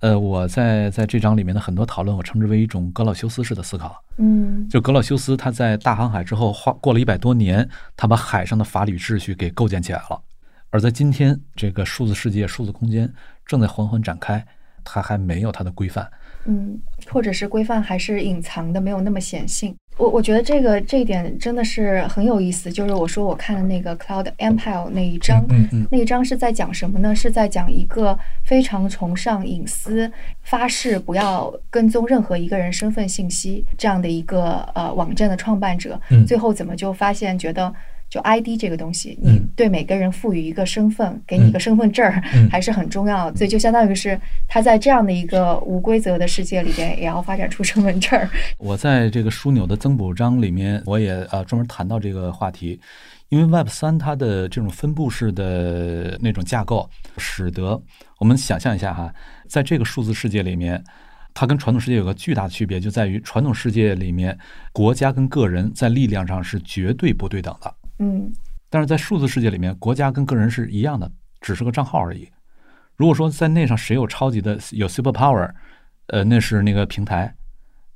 Speaker 4: 呃，我在在这章里面的很多讨论，我称之为一种格老修斯式的思考。
Speaker 3: 嗯
Speaker 4: 就格老修斯他在大航海之后，花过了一百多年，他把海上的法理秩序给构建起来了。而在今天，这个数字世界、数字空间正在缓缓展开，它还没有它的规范。
Speaker 3: 嗯，或者是规范还是隐藏的，没有那么显性。我我觉得这个这一点真的是很有意思。就是我说我看的那个 Cloud Empire 那一章，
Speaker 4: 嗯嗯
Speaker 3: 那一章是在讲什么呢？是在讲一个非常崇尚隐私、发誓不要跟踪任何一个人身份信息这样的一个呃网站的创办者，
Speaker 4: 嗯
Speaker 3: 最后怎么就发现觉得就 ID 这个东西，你对每个人赋予一个身份，给你一个身份证儿，还是很重要。所以就相当于是他在这样的一个无规则的世界里边，也要发展出身份证儿。
Speaker 4: 我在这个枢纽的增补章里面，我也呃专门谈到这个话题，因为 Web 三它的这种分布式的那种架构，使得我们想象一下哈，在这个数字世界里面。它跟传统世界有个巨大的区别，就在于传统世界里面，国家跟个人在力量上是绝对不对等的。
Speaker 3: 嗯，
Speaker 4: 但是在数字世界里面，国家跟个人是一样的，只是个账号而已。如果说在那上谁有超级的有 super power，呃，那是那个平台。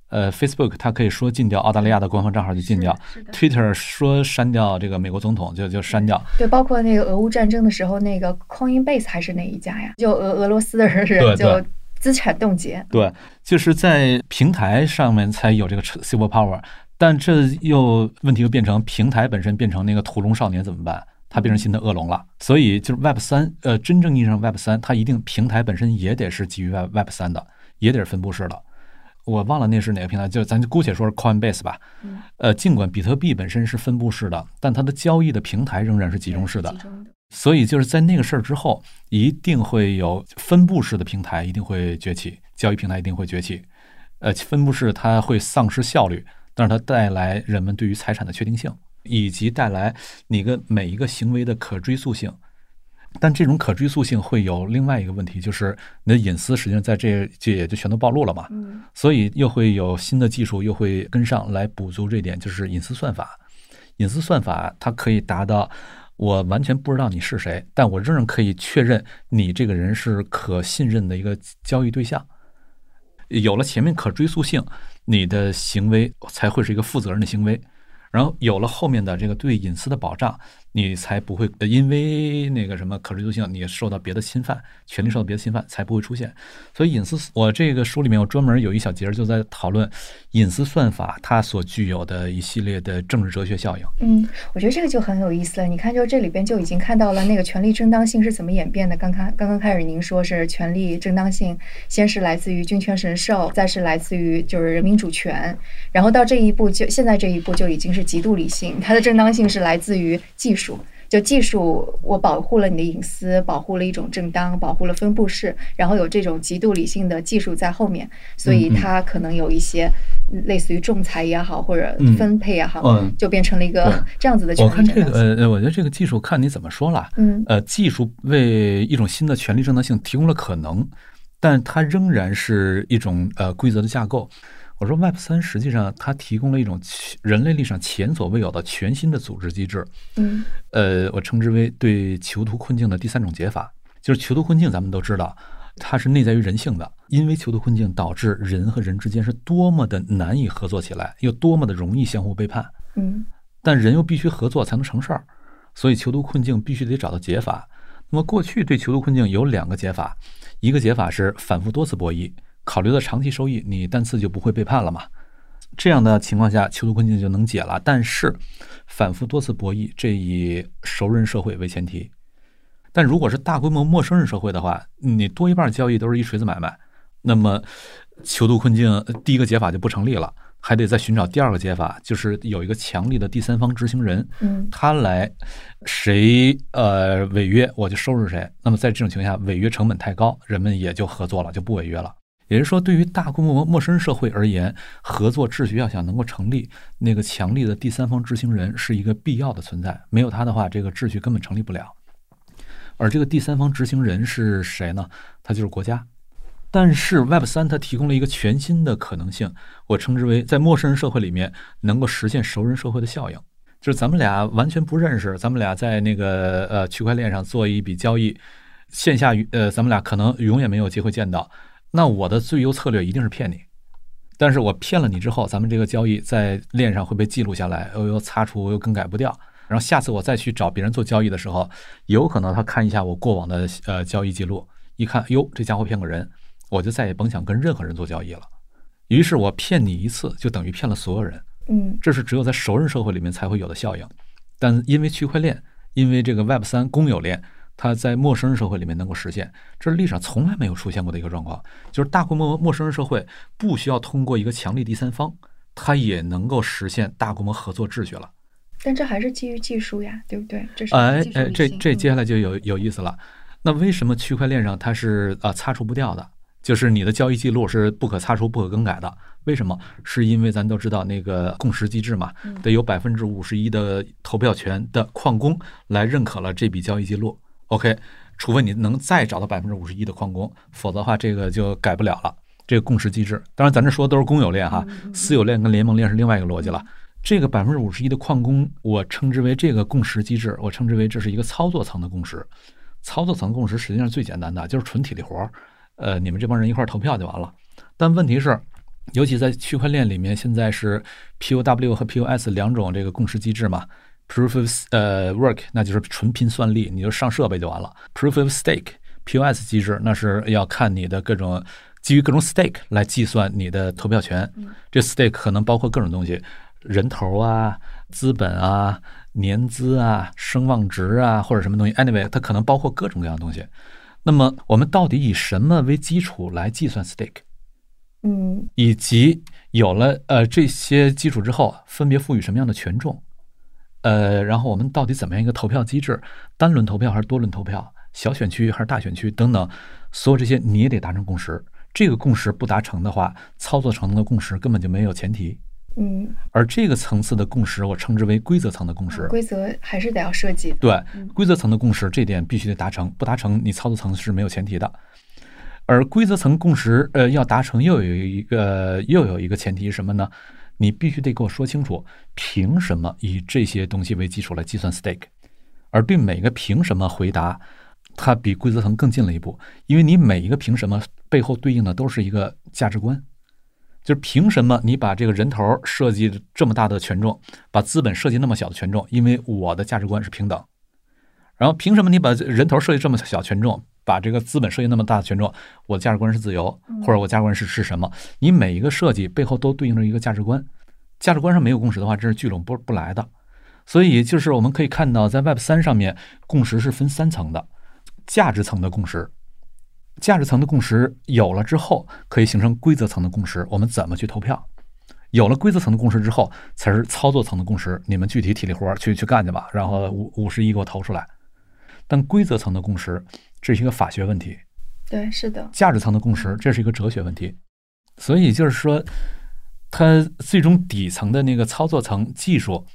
Speaker 4: 呃，Facebook 它可以说禁掉澳大利亚的官方账号就禁掉，Twitter 说删掉这个美国总统就就删掉。
Speaker 3: 对，包括那个俄乌战争的时候，那个 Coinbase 还是哪一家呀？就俄俄罗斯的人就。资产冻结，
Speaker 4: 对，就是在平台上面才有这个 super power，但这又问题又变成平台本身变成那个屠龙少年怎么办？它变成新的恶龙了。所以就是 Web 三，呃，真正意义上 Web 三，它一定平台本身也得是基于 Web Web 三的，也得是分布式的。我忘了那是哪个平台，就咱就姑且说是 Coinbase 吧。呃，尽管比特币本身是分布式的，但它的交易的平台仍然是集中式的。所以就是在那个事儿之后，一定会有分布式的平台一定会崛起，交易平台一定会崛起。呃，分布式它会丧失效率，但是它带来人们对于财产的确定性，以及带来你跟每一个行为的可追溯性。但这种可追溯性会有另外一个问题，就是你的隐私实际上在这这也就全都暴露了嘛。所以又会有新的技术又会跟上来补足这点，就是隐私算法。隐私算法它可以达到。我完全不知道你是谁，但我仍然可以确认你这个人是可信任的一个交易对象。有了前面可追溯性，你的行为才会是一个负责任的行为。然后有了后面的这个对隐私的保障。你才不会因为那个什么可追溯性，你受到别的侵犯，权利受到别的侵犯，才不会出现。所以隐私，我这个书里面我专门有一小节就在讨论隐私算法它所具有的一系列的政治哲学效应。
Speaker 3: 嗯，我觉得这个就很有意思了。你看，就这里边就已经看到了那个权力正当性是怎么演变的。刚刚刚刚开始，您说是权力正当性，先是来自于君权神授，再是来自于就是人民主权，然后到这一步就现在这一步就已经是极度理性，它的正当性是来自于技术。术就技术，我保护了你的隐私，保护了一种正当，保护了分布式，然后有这种极度理性的技术在后面，所以它可能有一些类似于仲裁也好，或者分配也好，就变成了一个 [laughs] 这样子的。
Speaker 4: 我看这个呃，我觉得这个技术看你怎么说了。
Speaker 3: 嗯，
Speaker 4: 呃，技术为一种新的权利正当性提供了可能，但它仍然是一种呃规则的架构。我说，Web 三实际上它提供了一种人类历史上前所未有的全新的组织机制。
Speaker 3: 嗯，
Speaker 4: 呃，我称之为对囚徒困境的第三种解法。就是囚徒困境，咱们都知道，它是内在于人性的，因为囚徒困境导致人和人之间是多么的难以合作起来，又多么的容易相互背叛。
Speaker 3: 嗯，
Speaker 4: 但人又必须合作才能成事儿，所以囚徒困境必须得找到解法。那么过去对囚徒困境有两个解法，一个解法是反复多次博弈。考虑到长期收益，你单次就不会背叛了嘛？这样的情况下，囚徒困境就能解了。但是，反复多次博弈，这以熟人社会为前提。但如果是大规模陌生人社会的话，你多一半交易都是一锤子买卖，那么囚徒困境第一个解法就不成立了，还得再寻找第二个解法，就是有一个强力的第三方执行人，
Speaker 3: 嗯，
Speaker 4: 他来谁呃违约我就收拾谁。那么在这种情况下，违约成本太高，人们也就合作了，就不违约了。也就是说，对于大规模陌生人社会而言，合作秩序要想能够成立，那个强力的第三方执行人是一个必要的存在。没有他的话，这个秩序根本成立不了。而这个第三方执行人是谁呢？他就是国家。但是 Web 三它提供了一个全新的可能性，我称之为在陌生人社会里面能够实现熟人社会的效应。就是咱们俩完全不认识，咱们俩在那个呃区块链上做一笔交易，线下呃咱们俩可能永远没有机会见到。那我的最优策略一定是骗你，但是我骗了你之后，咱们这个交易在链上会被记录下来，又又擦除又更改不掉。然后下次我再去找别人做交易的时候，有可能他看一下我过往的呃交易记录，一看哟，这家伙骗个人，我就再也甭想跟任何人做交易了。于是我骗你一次，就等于骗了所有人。
Speaker 3: 嗯，
Speaker 4: 这是只有在熟人社会里面才会有的效应。但因为区块链，因为这个 Web 三公有链。它在陌生人社会里面能够实现，这是历史上从来没有出现过的一个状况。就是大规模陌生人社会不需要通过一个强力第三方，它也能够实现大规模合作秩序了。
Speaker 3: 但这还是基于技术呀，对不对？这是
Speaker 4: 哎哎，这这接下
Speaker 3: 嗯
Speaker 4: 来就有有意思了。那为什么区块链上它是啊擦除不掉的？就是你的交易记录是不可擦除、不可更改的。为什么？是因为咱都知道那个共识机制嘛，
Speaker 3: 嗯
Speaker 4: 得有百分之五十一的投票权的矿工来认可了这笔交易记录。OK，除非你能再找到百分之五十一的矿工，否则的话这个就改不了了。这个共识机制，当然咱这说的都是公有链哈，私有链跟联盟链是另外一个逻辑了。这个百分之五十一的矿工，我称之为这个共识机制，我称之为这是一个操作层的共识。操作层共识实际上最简单的，就是纯体力活儿，呃，你们这帮人一块儿投票就完了。但问题是，尤其在区块链里面，现在是 POW 和 POS 两种这个共识机制嘛。Proof of 呃 work 那就是纯拼算力，你就上设备就完了。Proof of stake POS 机制那是要看你的各种基于各种 stake 来计算你的投票权。这 stake 可能包括各种东西，人头啊、资本啊、年资啊、声望值啊，或者什么东西。Anyway，它可能包括各种各样的东西。那么我们到底以什么为基础来计算 stake？
Speaker 3: 嗯
Speaker 4: 以及有了呃这些基础之后，分别赋予什么样的权重？呃，然后我们到底怎么样一个投票机制？单轮投票还是多轮投票？小选区还是大选区？等等，所有这些你也得达成共识。这个共识不达成的话，操作层的共识根本就没有前提。
Speaker 3: 嗯，
Speaker 4: 而这个层次的共识，我称之为规则层的共识。
Speaker 3: 规则还是得要设计。
Speaker 4: 对
Speaker 3: 嗯，
Speaker 4: 规则层的共识这点必须得达成，不达成你操作层是没有前提的。而规则层共识，呃，要达成又有一个又有一个前提是什么呢？你必须得给我说清楚，凭什么以这些东西为基础来计算 stake？而对每个凭什么回答，它比规则层更近了一步，因为你每一个凭什么背后对应的都是一个价值观。就是凭什么你把这个人头设计这么大的权重，把资本设计那么小的权重？因为我的价值观是平等。然后凭什么你把人头设计这么小权重，把这个资本设计那么大的权重？我的价值观是自由，或者我价值观是是什么？你每一个设计背后都对应着一个价值观，价值观上没有共识的话，这是聚拢不不来的。所以就是我们可以看到，在 Web 三上面，共识是分三层的，价值层的共识。价值层的共识有了之后，可以形成规则层的共识。我们怎么去投票？有了规则层的共识之后，才是操作层的共识。你们具体体力活儿去去干去吧，然后五五十一给我投出来。但规则层的共识，这是一个法学问题；
Speaker 3: 对，是的。
Speaker 4: 价值层的共识，这是一个哲学问题。所以就是说，它最终底层的那个操作层技术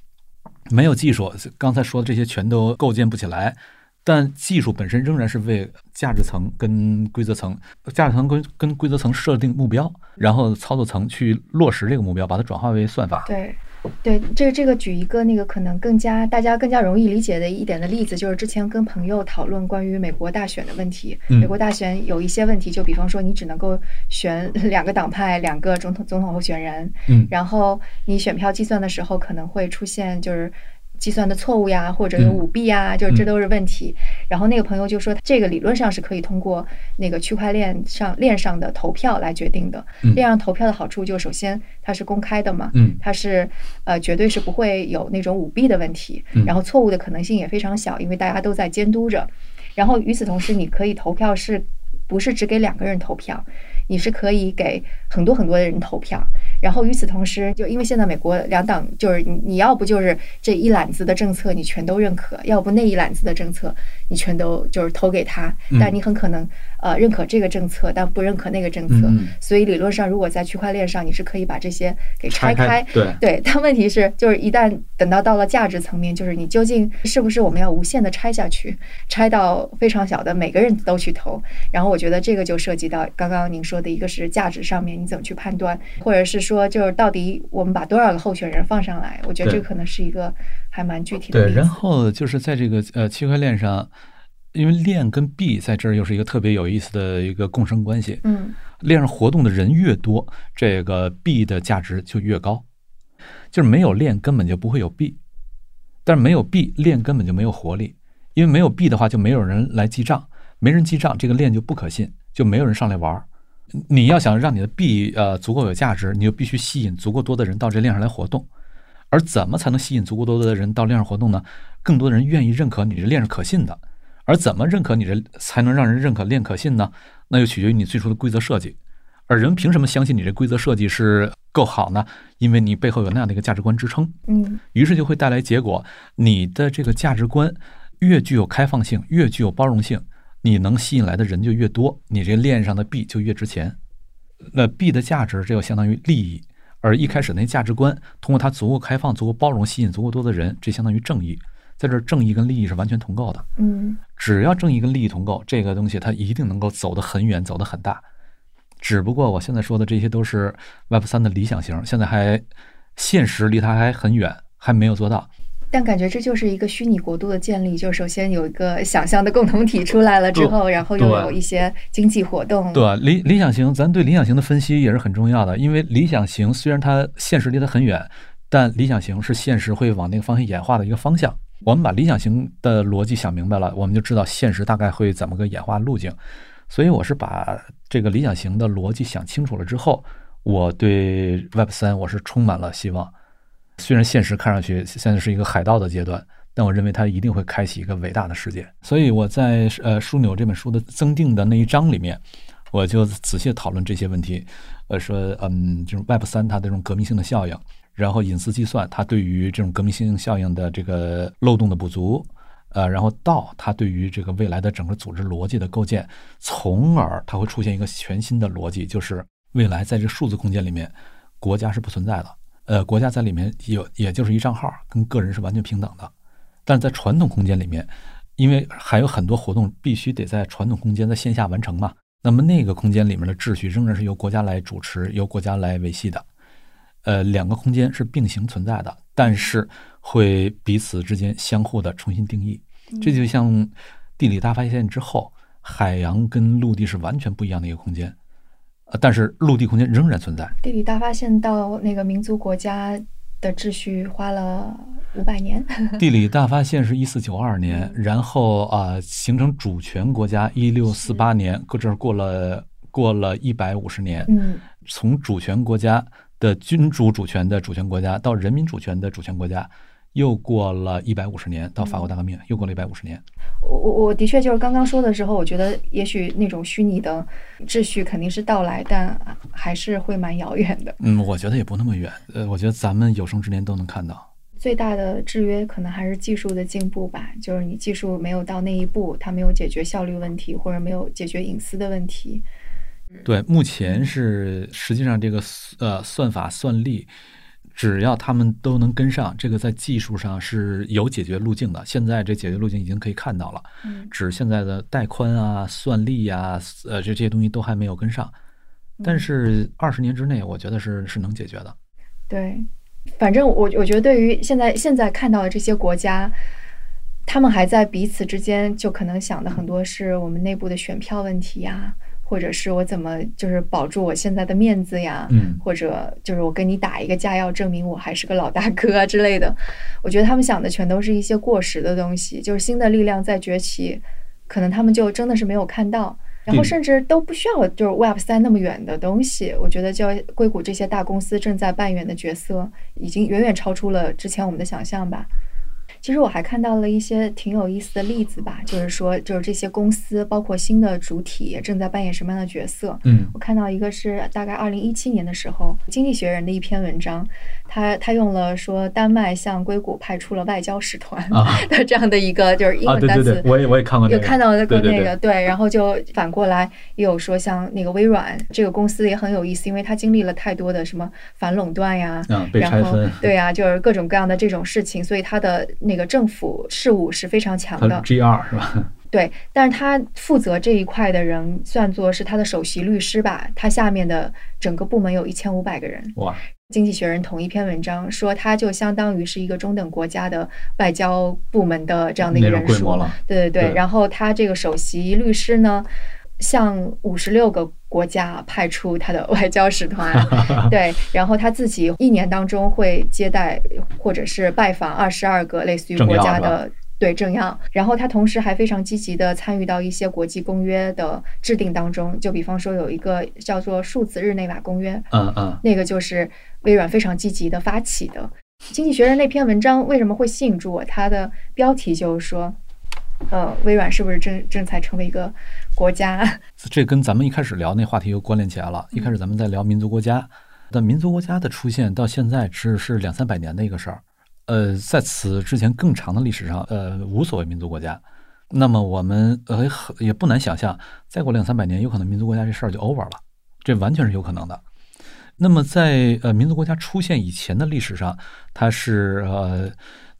Speaker 4: 没有技术，刚才说的这些全都构建不起来。但技术本身仍然是为价值层跟规则层、价值层跟跟规则层设定目标，然后操作层去落实这个目标，把它转化为算法。
Speaker 3: 对，对，这个这个举一个那个可能更加大家更加容易理解的一点的例子，就是之前跟朋友讨论关于美国大选的问题。
Speaker 4: 嗯
Speaker 3: 美国大选有一些问题，就比方说你只能够选 [laughs] 两个党派、两个总统总统候选人，
Speaker 4: 嗯
Speaker 3: 然后你选票计算的时候可能会出现就是。计算的错误呀，或者有
Speaker 4: 嗯
Speaker 3: 舞弊呀，就是这都是问题。然后那个朋友就说，这个理论上是可以通过那个区块链上链上的投票来决定的。
Speaker 4: 嗯
Speaker 3: 链上投票的好处就是，首先它是公开的嘛，
Speaker 4: 嗯
Speaker 3: 它是呃绝对是不会有那种舞弊的问题
Speaker 4: 嗯，
Speaker 3: 然后错误的可能性也非常小，因为大家都在监督着。然后与此同时，你可以投票是不是只给两个人投票？你是可以给很多很多的人投票。然后与此同时，就因为现在美国两党就是你你要不就是这一揽子的政策你全都认可，要不那一揽子的政策你全都就是投给他，
Speaker 4: 嗯。
Speaker 3: 但你很可能呃认可这个政策，但不认可那个政策。所以理论上，如果在区块链上，你是可以把这些给拆
Speaker 4: 开对
Speaker 3: 对，但问题是，就是一旦等到到了价值层面，就是你究竟是不是我们要无限的拆下去，拆到非常小的每个人都去投？然后我觉得这个就涉及到刚刚您说的一个是价值上面你怎么去判断，或者是说就是到底我们把多少个候选人放上来？我觉得这可能是一个还蛮具体的
Speaker 4: 对，然后就是在这个呃区块链上，因为链跟币在这儿又是一个特别有意思的一个共生关系。
Speaker 3: 嗯
Speaker 4: 链上活动的人越多，这个币的价值就越高。就是没有链根本就不会有币，但是没有币，链根本就没有活力。因为没有币的话，就没有人来记账，没人记账，这个链就不可信，就没有人上来玩儿。你要想让你的币呃足够有价值，你就必须吸引足够多的人到这链上来活动。而怎么才能吸引足够多的人到链上活动呢？更多的人愿意认可你这链是可信的。而怎么认可你这才能让人认可链可信呢？那就取决于你最初的规则设计。而人凭什么相信你这规则设计是够好呢？因为你背后有那样的一个价值观支撑。
Speaker 3: 嗯
Speaker 4: 于是就会带来结果，你的这个价值观越具有开放性，越具有包容性，你能吸引来的人就越多，你这链上的币就越值钱。那币的价值，这就相当于利益，而一开始那价值观，通过它足够开放、足够包容，吸引足够多的人，这相当于正义。在这，正义跟利益是完全同构的。
Speaker 3: 嗯
Speaker 4: 只要正义跟利益同构，这个东西它一定能够走得很远，走得很大。只不过我现在说的这些都是 Web 三的理想型，现在还现实离它还很远，还没有做到。
Speaker 3: 但感觉这就是一个虚拟国度的建立，就首先有一个想象的共同体出来了之后，然后又有一些经济活动。
Speaker 4: 对理理想型，咱对理想型的分析也是很重要的，因为理想型虽然它现实离它很远，但理想型是现实会往那个方向演化的一个方向。我们把理想型的逻辑想明白了，我们就知道现实大概会怎么个演化路径。所以我是把这个理想型的逻辑想清楚了之后，我对 Web 三我是充满了希望。虽然现实看上去现在是一个海盗的阶段，但我认为它一定会开启一个伟大的世界。所以我在呃枢纽这本书的增订的那一章里面，我就仔细讨论这些问题。呃，说嗯，就是 Web 三它的这种革命性的效应，然后隐私计算它对于这种革命性效应的这个漏洞的补足，呃，然后到它对于这个未来的整个组织逻辑的构建，从而它会出现一个全新的逻辑，就是未来在这数字空间里面，国家是不存在的。呃，国家在里面有，也就是一账号，跟个人是完全平等的。但是在传统空间里面，因为还有很多活动必须得在传统空间在线下完成嘛，那么那个空间里面的秩序仍然是由国家来主持，由国家来维系的。呃，两个空间是并行存在的，但是会彼此之间相互的重新定义。这就像地理大发现之后，海洋跟陆地是完全不一样的一个空间。呃，但是陆地空间仍然存在。
Speaker 3: 地理大发现到那个民族国家的秩序花了五百年。[laughs]
Speaker 4: 地理大发现是一四九二年，然后啊、形成主权国家一六四八年，搁这儿过了过了一百五十年。
Speaker 3: 嗯
Speaker 4: 从主权国家的君主主权的主权国家到人民主权的主权国家，又过了一百五十年，到法国大革命又过了一百五十年。
Speaker 3: 我我我的确就是刚刚说的时候，我觉得也许那种虚拟的秩序肯定是到来，但还是会蛮遥远的。
Speaker 4: 嗯，我觉得也不那么远。呃，我觉得咱们有生之年都能看到。
Speaker 3: 最大的制约可能还是技术的进步吧，就是你技术没有到那一步，它没有解决效率问题，或者没有解决隐私的问题。
Speaker 4: 对，目前是实际上这个呃算法算力，只要他们都能跟上，这个在技术上是有解决路径的。现在这解决路径已经可以看到了，
Speaker 3: 嗯
Speaker 4: 只现在的带宽啊、算力呀、呃这这些东西都还没有跟上。但是二十年之内，我觉得是是能解决的。
Speaker 3: 对，反正我我觉得对于现在现在看到的这些国家，他们还在彼此之间就可能想的很多是我们内部的选票问题呀，或者是我怎么就是保住我现在的面子呀，
Speaker 4: 嗯
Speaker 3: 或者就是我跟你打一个架，要证明我还是个老大哥啊之类的。我觉得他们想的全都是一些过时的东西，就是新的力量在崛起，可能他们就真的是没有看到。然后
Speaker 4: 嗯
Speaker 3: 甚至都不需要就是 Web 三那么远的东西，我觉得就硅谷这些大公司正在扮演的角色，已经远远超出了之前我们的想象吧。其实我还看到了一些挺有意思的例子吧，就是说，就是这些公司，包括新的主体正在扮演什么样的角色。
Speaker 4: 嗯。
Speaker 3: 我看到一个是大概二零一七年的时候，《经济学人》的一篇文章，他他用了说丹麦向硅谷派出了外交使团
Speaker 4: 啊。[laughs]
Speaker 3: 的这样的一个就是英
Speaker 4: 啊，
Speaker 3: 文单词，
Speaker 4: 对对对，我也我也看过这个，
Speaker 3: 有看到那个那个对，然后就反过来也有说，像那个微软这个公司也很有意思，因为它经历了太多的什么反垄断呀，然后
Speaker 4: 拆分。
Speaker 3: 对呀，就是各种各样的这种事情，所以它的那个政府事务是非常强的。
Speaker 4: G 二是吧？[laughs]
Speaker 3: 对，但是他负责这一块的人算作是他的首席律师吧，他下面的整个部门有一千五百个人。
Speaker 4: 哇，
Speaker 3: 经济学人同一篇文章说，他就相当于是一个中等国家的外交部门的这样的一个人数。对对对，
Speaker 4: 对
Speaker 3: 然后他这个首席律师呢，向五十六个国家派出他的外交使团，[laughs] 对，然后他自己一年当中会接待或者是拜访二十二个类似于国家的。对政要，然后他同时还非常积极的参与到一些国际公约的制定当中，就比方说有一个叫做数字日内瓦公约，
Speaker 4: 嗯嗯
Speaker 3: 那个就是微软非常积极的发起的。经济学人那篇文章为什么会吸引住我？它的标题就是说，呃，微软是不是正正在成为一个国家？[laughs]
Speaker 4: 这跟咱们一开始聊那话题又关联起来了。一开始咱们在聊民族国家，但民族国家的出现到现在只是两三百年的一个事儿。呃，在此之前更长的历史上，呃，无所谓民族国家。那么我们呃也不难想象，再过两三百年，有可能民族国家这事儿就 over 了，这完全是有可能的。那么在呃民族国家出现以前的历史上，它是呃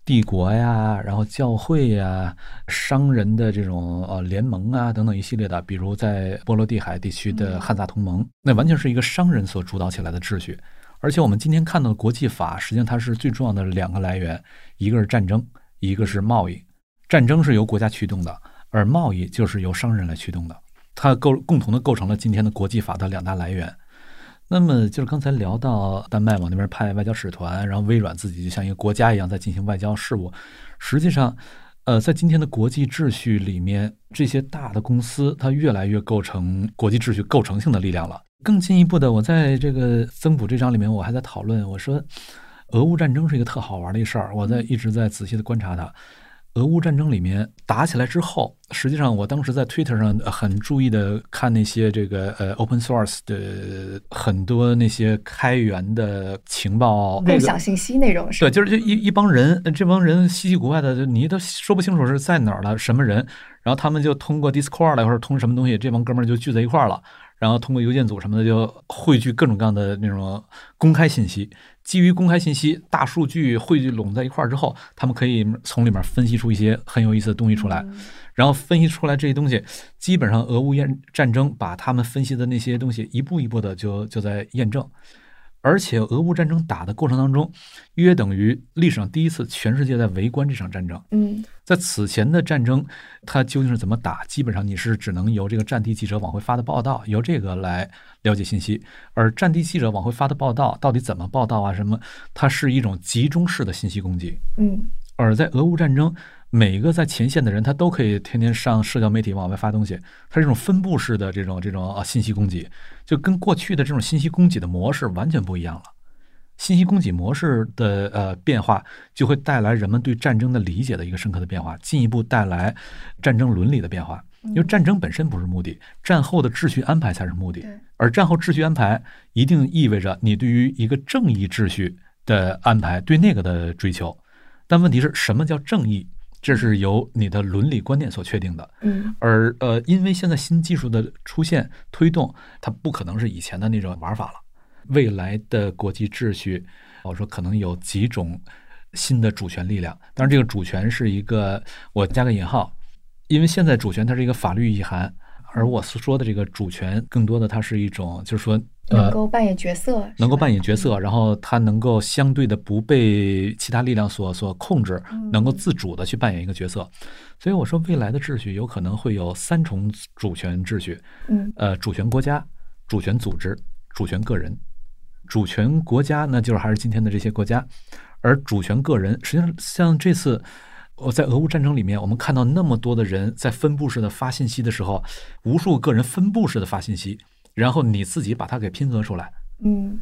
Speaker 4: 帝国呀，然后教会呀，商人的这种呃联盟啊等等一系列的，比如在波罗的海地区的汉萨同盟，那完全是一个商人所主导起来的秩序。而且我们今天看到的国际法，实际上它是最重要的两个来源，一个是战争，一个是贸易。战争是由国家驱动的，而贸易就是由商人来驱动的。它构共同的构成了今天的国际法的两大来源。那么就是刚才聊到丹麦往那边派外交使团，然后微软自己就像一个国家一样在进行外交事务。实际上，呃，在今天的国际秩序里面，这些大的公司它越来越构成国际秩序构成性的力量了。更进一步的，我在这个增补这章里面，我还在讨论，我说，俄乌战争是一个特好玩的一事儿，我在一直在仔细的观察它。俄乌战争里面打起来之后，实际上我当时在 Twitter 上很注意的看那些这个呃 open source 的很多那些开源的情报
Speaker 3: 共享信息内容是
Speaker 4: 对，就是就一一帮人，这帮人稀奇古怪的，你都说不清楚是在哪儿了，什么人，然后他们就通过 Discord 或者通什么东西，这帮哥们儿就聚在一块儿了。然后通过邮件组什么的，就汇聚各种各样的那种公开信息。基于公开信息、大数据汇聚拢在一块儿之后，他们可以从里面分析出一些很有意思的东西出来。然后分析出来这些东西，基本上俄乌战战争把他们分析的那些东西一步一步的就就在验证。而且俄乌战争打的过程当中，约等于历史上第一次全世界在围观这场战争。
Speaker 3: 嗯，
Speaker 4: 在此前的战争，它究竟是怎么打？基本上你是只能由这个战地记者往回发的报道，由这个来了解信息。而战地记者往回发的报道到底怎么报道啊？什么？它是一种集中式的信息攻击。
Speaker 3: 嗯，
Speaker 4: 而在俄乌战争。每一个在前线的人，他都可以天天上社交媒体往外发东西。它是一种分布式的这种这种啊信息供给，就跟过去的这种信息供给的模式完全不一样了。信息供给模式的呃变化，就会带来人们对战争的理解的一个深刻的变化，进一步带来战争伦理的变化。因为战争本身不是目的，战后的秩序安排才是目的。而战后秩序安排一定意味着你对于一个正义秩序的安排，对那个的追求。但问题是什么叫正义？这是由你的伦理观念所确定的，
Speaker 3: 嗯，
Speaker 4: 而呃，因为现在新技术的出现推动，它不可能是以前的那种玩法了。未来的国际秩序，我说可能有几种新的主权力量，当然这个主权是一个我加个引号，因为现在主权它是一个法律意涵，而我所说的这个主权，更多的它是一种就是说。
Speaker 3: 能够扮演角色，
Speaker 4: 能够扮演角色，然后他能够相对的不被其他力量所所控制，能够自主的去扮演一个角色。所以我说，未来的秩序有可能会有三重主权秩序，
Speaker 3: 嗯，
Speaker 4: 呃，主权国家、主权组织、主权个人。主权国家呢，就是还是今天的这些国家，而主权个人，实际上像这次我在俄乌战争里面，我们看到那么多的人在分布式的发信息的时候，无数个人分布式的发信息。然后你自己把它给拼合出来，
Speaker 3: 嗯，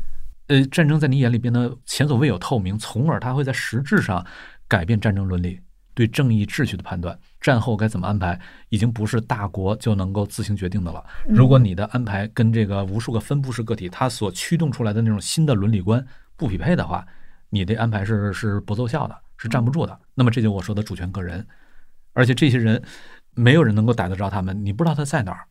Speaker 4: 呃，战争在你眼里变得前所未有透明，从而它会在实质上改变战争伦理，对正义秩序的判断，战后该怎么安排，已经不是大国就能够自行决定的了。如果你的安排跟这个无数个分布式个体它所驱动出来的那种新的伦理观不匹配的话，你的安排是是不奏效的，是站不住的。那么这就我说的主权个人，而且这些人没有人能够逮得着他们，你不知道他在哪儿，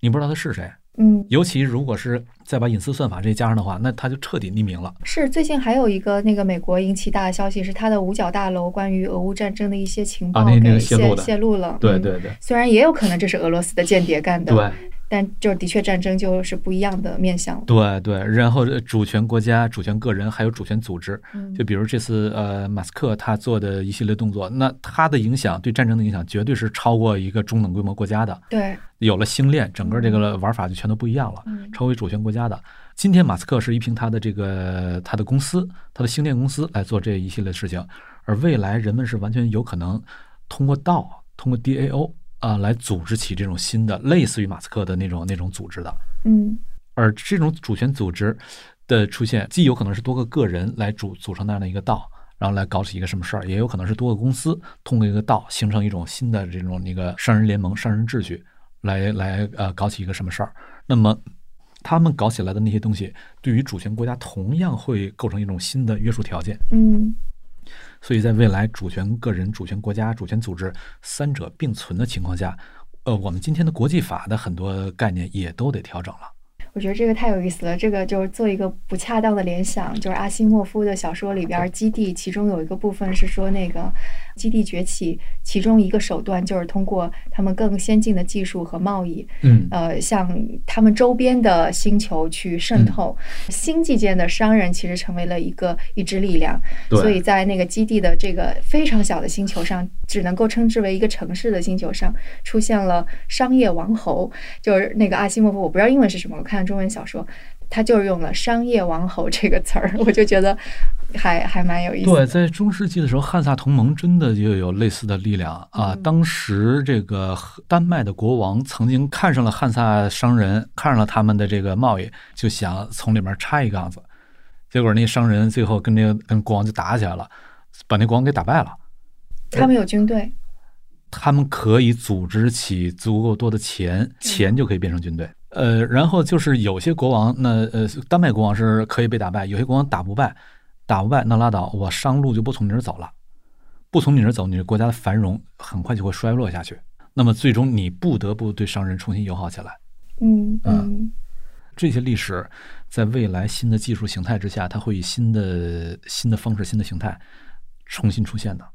Speaker 4: 你不知道他是谁。
Speaker 3: 嗯，
Speaker 4: 尤其如果是再把隐私算法这些加上的话，那他就彻底匿名了。
Speaker 3: 是最近还有一个那个美国引起大的消息，是他的五角大楼关于俄乌战争的一些情报给泄泄露了。
Speaker 4: 对对对，
Speaker 3: 虽然也有可能这是俄罗斯的间谍干的。
Speaker 4: 对。
Speaker 3: 但就的确，战争就是不一样的面向。
Speaker 4: 对对，然后主权国家、主权个人还有主权组织，就比如这次呃，马斯克他做的一系列动作，那他的影响对战争的影响绝对是超过一个中等规模国家的。
Speaker 3: 对，
Speaker 4: 有了星链，整个这个玩法就全都不一样了，超为主权国家的。今天马斯克是依凭他的这个他的公司，他的星链公司来做这一系列事情，而未来人们是完全有可能通过道，通过 DAO。啊，来组织起这种新的类似于马斯克的那种那种组织的，
Speaker 3: 嗯，
Speaker 4: 而这种主权组织的出现，既有可能是多个个人来组组成那样的一个道，然后来搞起一个什么事儿，也有可能是多个公司通过一个道形成一种新的这种那个商人联盟、商人秩序，来来呃搞起一个什么事儿。那么他们搞起来的那些东西，对于主权国家同样会构成一种新的约束条件。
Speaker 3: 嗯
Speaker 4: 所以在未来主权个人、主权国家、主权组织三者并存的情况下，呃，我们今天的国际法的很多概念也都得调整了。
Speaker 3: 我觉得这个太有意思了。这个就是做一个不恰当的联想，就是阿西莫夫的小说里边，《基地》其中有一个部分是说那个基地崛起，其中一个手段就是通过他们更先进的技术和贸易，
Speaker 4: 嗯。
Speaker 3: 呃，向他们周边的星球去渗透。星际间的商人其实成为了一个一支力量，所以在那个基地的这个非常小的星球上，只能够称之为一个城市的星球上，出现了商业王侯，就是那个阿西莫夫，我不知道英文是什么，我看中文小说，他就是用了“商业王侯”这个词儿，[laughs] 我就觉得还还蛮有意思
Speaker 4: 对，在中世纪的时候，汉萨同盟真的就有类似的力量啊。
Speaker 3: 嗯
Speaker 4: 当时这个丹麦的国王曾经看上了汉萨商人，看上了他们的这个贸易，就想从里面插一杠子。结果那商人最后跟那个跟国王就打起来了，把那国王给打败了。
Speaker 3: 他们有军队，
Speaker 4: 他们可以组织起足够多的钱，钱就可以变成军队。呃，然后就是有些国王，那呃，丹麦国王是可以被打败，有些国王打不败，打不败那拉倒，我商路就不从你这儿走了，不从你这儿走，你这国家的繁荣很快就会衰落下去。那么最终你不得不对商人重新友好起来。
Speaker 3: 嗯嗯
Speaker 4: 这些历史在未来新的技术形态之下，它会以新的新的方式、新的形态重新出现的。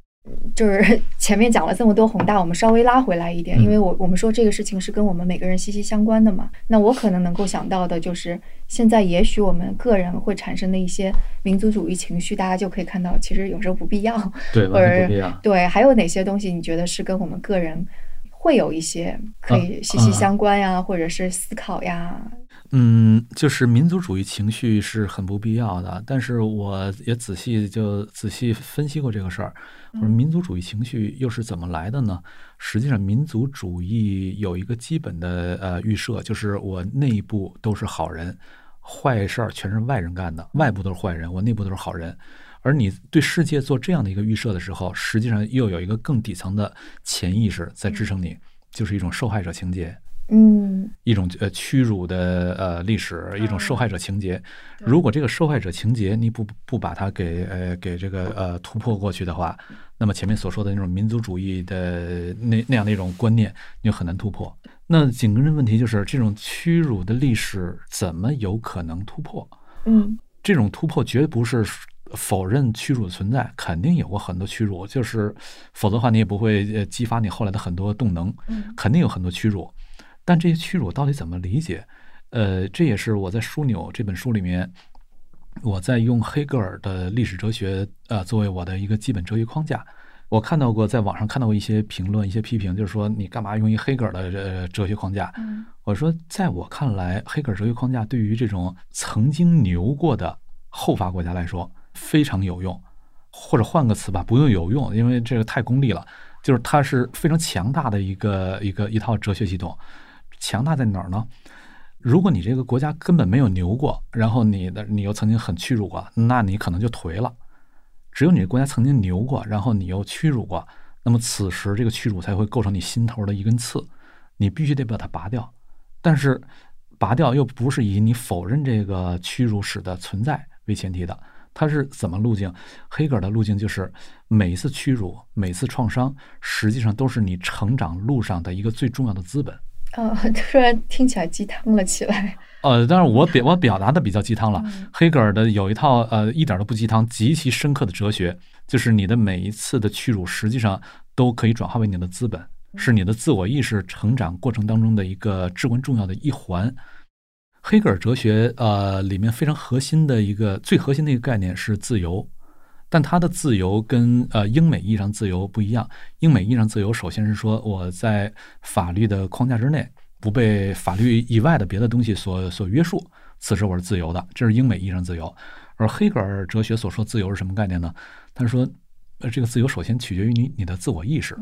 Speaker 3: 就是 [laughs] 前面讲了这么多宏大，我们稍微拉回来一点，
Speaker 4: 嗯
Speaker 3: 因为我我们说这个事情是跟我们每个人息息相关的嘛。那我可能能够想到的就是，现在也许我们个人会产生的一些民族主义情绪，大家就可以看到，其实有时候不必要。[laughs]
Speaker 4: 对，
Speaker 3: 或者
Speaker 4: 不必要。
Speaker 3: 对，还有哪些东西你觉得是跟我们个人会有一些可以息息相关呀，或者是思考呀？
Speaker 4: 嗯，就是民族主义情绪是很不必要的，但是我也仔细就仔细分析过这个事儿。我说民族主义情绪又是怎么来的呢？实际上，民族主义有一个基本的呃预设，就是我内部都是好人，坏事儿全是外人干的，外部都是坏人，我内部都是好人。而你对世界做这样的一个预设的时候，实际上又有一个更底层的潜意识在支撑你，就是一种受害者情节。
Speaker 3: 嗯
Speaker 4: 一种呃屈辱的呃历史，一种受害者情节。
Speaker 3: 对
Speaker 4: 如果这个受害者情节你不不把它给呃给这个呃突破过去的话，那么前面所说的那种民族主义的那那样的一种观念，你就很难突破。那紧跟着问题就是，这种屈辱的历史怎么有可能突破？
Speaker 3: 嗯
Speaker 4: 这种突破绝不是否认屈辱的存在，肯定有过很多屈辱，就是否则的话你也不会呃激发你后来的很多动能。
Speaker 3: 嗯
Speaker 4: 肯定有很多屈辱，但这些屈辱到底怎么理解？呃，这也是我在《枢纽》这本书里面，我在用黑格尔的历史哲学呃作为我的一个基本哲学框架。我看到过，在网上看到过一些评论、一些批评，就是说你干嘛用一黑格尔的呃哲学框架？
Speaker 3: 嗯
Speaker 4: 我说，在我看来，黑格尔哲学框架对于这种曾经牛过的后发国家来说非常有用，或者换个词吧，不用有用，因为这个太功利了。就是它是非常强大的一个一个一套哲学系统。强大在哪儿呢？如果你这个国家根本没有牛过，然后你的你又曾经很屈辱过，那你可能就颓了。只有你的国家曾经牛过，然后你又屈辱过，那么此时这个屈辱才会构成你心头的一根刺，你必须得把它拔掉。但是拔掉又不是以你否认这个屈辱史的存在为前提的，它是怎么路径？黑格尔的路径就是每一次屈辱、每次创伤，实际上都是你成长路上的一个最重要的资本。
Speaker 3: 呃，[laughs] 突然听起来鸡汤了起来。
Speaker 4: 呃，当然我表 [laughs] 我表达的比较鸡汤了。
Speaker 3: 嗯
Speaker 4: 黑格尔的有一套呃一点都不鸡汤，极其深刻的哲学，就是你的每一次的屈辱，实际上都可以转化为你的资本，是你的自我意识成长过程当中的一个至关重要的一环。黑格尔哲学呃里面非常核心的一个最核心的一个概念是自由，但他的自由跟呃英美意义上自由不一样。英美意义上自由，首先是说我在法律的框架之内，不被法律以外的别的东西所所约束，此时我是自由的，这是英美意义上自由。而黑格尔哲学所说自由是什么概念呢？他说，呃，这个自由首先取决于你你的自我意识，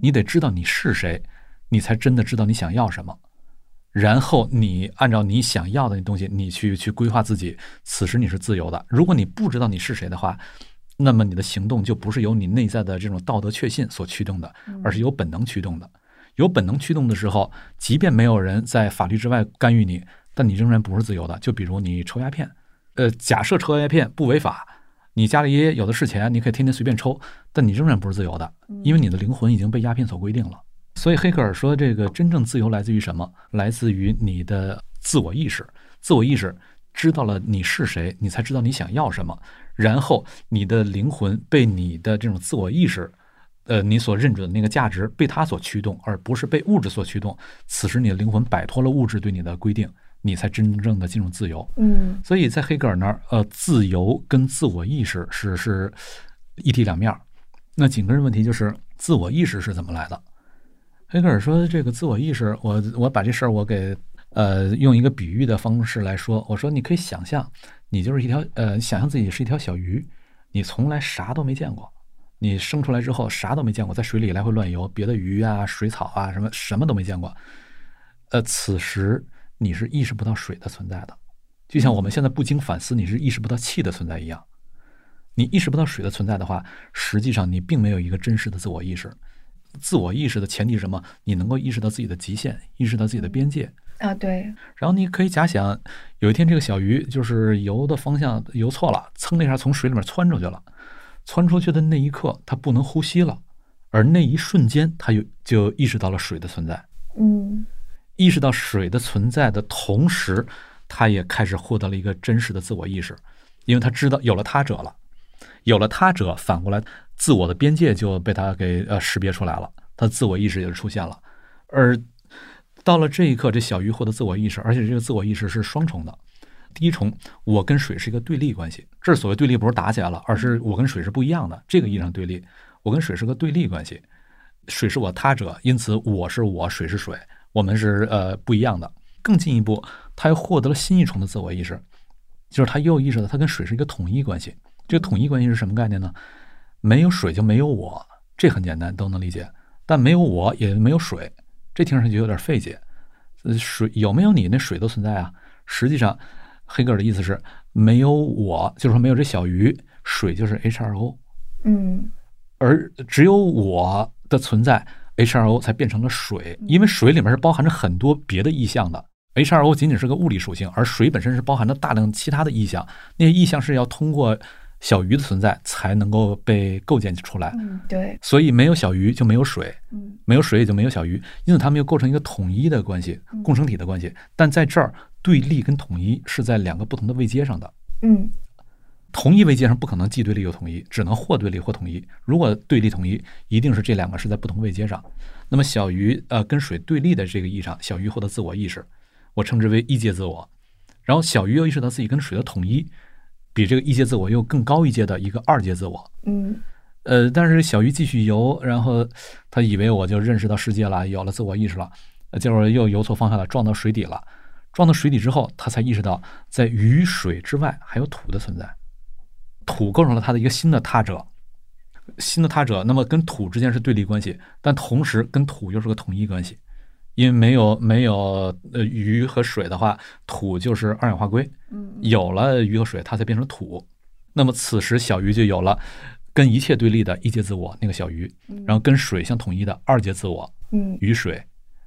Speaker 4: 你得知道你是谁，你才真的知道你想要什么。然后你按照你想要的那东西，你去去规划自己，此时你是自由的。如果你不知道你是谁的话，那么你的行动就不是由你内在的这种道德确信所驱动的，而是由本能驱动的。有本能驱动的时候，即便没有人在法律之外干预你，但你仍然不是自由的。就比如你抽鸦片，呃，假设抽鸦片不违法，你家里有的是钱，你可以天天随便抽，但你仍然不是自由的，因为你的灵魂已经被鸦片所规定了。所以黑格尔说，这个真正自由来自于什么？来自于你的自我意识。自我意识知道了你是谁，你才知道你想要什么。然后你的灵魂被你的这种自我意识。呃，你所认准的那个价值被它所驱动，而不是被物质所驱动。此时，你的灵魂摆脱了物质对你的规定，你才真正的进入自由。
Speaker 3: 嗯，
Speaker 4: 所以在黑格尔那儿，呃，自由跟自我意识是是一体两面。那紧跟着问题就是，自我意识是怎么来的？黑格尔说，这个自我意识，我我把这事儿我给呃用一个比喻的方式来说，我说你可以想象，你就是一条呃，想象自己是一条小鱼，你从来啥都没见过。你生出来之后啥都没见过，在水里来回乱游，别的鱼啊、水草啊什么什么都没见过。呃，此时你是意识不到水的存在的，就像我们现在不经反思，你是意识不到气的存在一样。你意识不到水的存在的话，实际上你并没有一个真实的自我意识。自我意识的前提是什么？你能够意识到自己的极限，意识到自己的边界
Speaker 3: 啊。对。
Speaker 4: 然后你可以假想，有一天这个小鱼就是游的方向游错了，噌的一下从水里面窜出去了。窜出去的那一刻，他不能呼吸了，而那一瞬间，他又就意识到了水的存在。
Speaker 3: 嗯，
Speaker 4: 意识到水的存在的同时，他也开始获得了一个真实的自我意识，因为他知道有了他者了，有了他者，反过来自我的边界就被他给呃识别出来了，他自我意识也就出现了。而到了这一刻，这小鱼获得自我意识，而且这个自我意识是双重的。第一重，我跟水是一个对立关系。这所谓对立，不是打起来了，而是我跟水是不一样的。这个意义上对立，我跟水是个对立关系。水是我他者，因此我是我，水是水，我们是呃不一样的。更进一步，他又获得了新一重的自我意识，就是他又意识到他跟水是一个统一关系。这个统一关系是什么概念呢？没有水就没有我，这很简单，都能理解。但没有我也没有水，这听上去有点费解。呃，水有没有你，那水都存在啊。实际上。黑格尔的意思是，没有我，就是说没有这小鱼，水就是 H2O，
Speaker 3: 嗯，
Speaker 4: 而只有我的存在，H2O 才变成了水，因为水里面是包含着很多别的意象的，H2O 仅仅是个物理属性，而水本身是包含着大量其他的意象，那些意象是要通过小鱼的存在才能够被构建出来，
Speaker 3: 嗯，对，
Speaker 4: 所以没有小鱼就没有水，
Speaker 3: 嗯，
Speaker 4: 没有水也就没有小鱼，因此它们又构成一个统一的关系，共生体的关系，但在这儿。对立跟统一是在两个不同的位阶上的。
Speaker 3: 嗯，
Speaker 4: 同一位阶上不可能既对立又统一，只能或对立或统一。如果对立统一，一定是这两个是在不同位阶上。那么小鱼呃跟水对立的这个意义上，小鱼获得自我意识，我称之为一阶自我。然后小鱼又意识到自己跟水的统一，比这个一阶自我又更高一阶的一个二阶自我。
Speaker 3: 嗯，
Speaker 4: 呃，但是小鱼继续游，然后他以为我就认识到世界了，有了自我意识了，结果又游错方向了，撞到水底了。撞到水底之后，他才意识到，在雨水之外还有土的存在，土构成了他的一个新的他者，新的他者。那么跟土之间是对立关系，但同时跟土又是个统一关系，因为没有没有呃鱼和水的话，土就是二氧化硅。
Speaker 3: 嗯，
Speaker 4: 有了鱼和水，它才变成土。那么此时小鱼就有了跟一切对立的一阶自我，那个小鱼，然后跟水相统一的二阶自我，
Speaker 3: 嗯，
Speaker 4: 鱼水，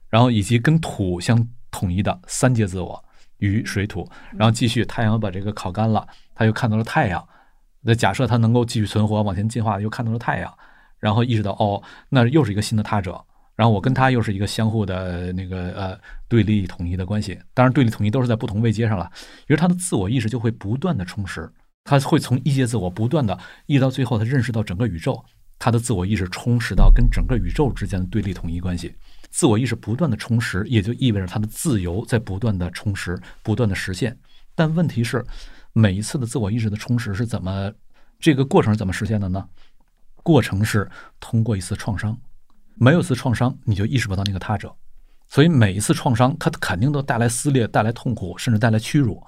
Speaker 4: 然后以及跟土相。统一的三阶自我，雨水土，然后继续太阳把这个烤干了，它又看到了太阳。那假设它能够继续存活，往前进化，又看到了太阳，然后意识到哦，那又是一个新的他者。然后我跟他又是一个相互的那个呃对立统一的关系。当然，对立统一都是在不同位阶上了，于是他的自我意识就会不断的充实，他会从一阶自我不断的，一直到最后，他认识到整个宇宙，他的自我意识充实到跟整个宇宙之间的对立统一关系。自我意识不断的充实，也就意味着他的自由在不断的充实、不断的实现。但问题是，每一次的自我意识的充实是怎么，这个过程是怎么实现的呢？过程是通过一次创伤，没有一次创伤，你就意识不到那个他者。所以每一次创伤，它肯定都带来撕裂、带来痛苦，甚至带来屈辱。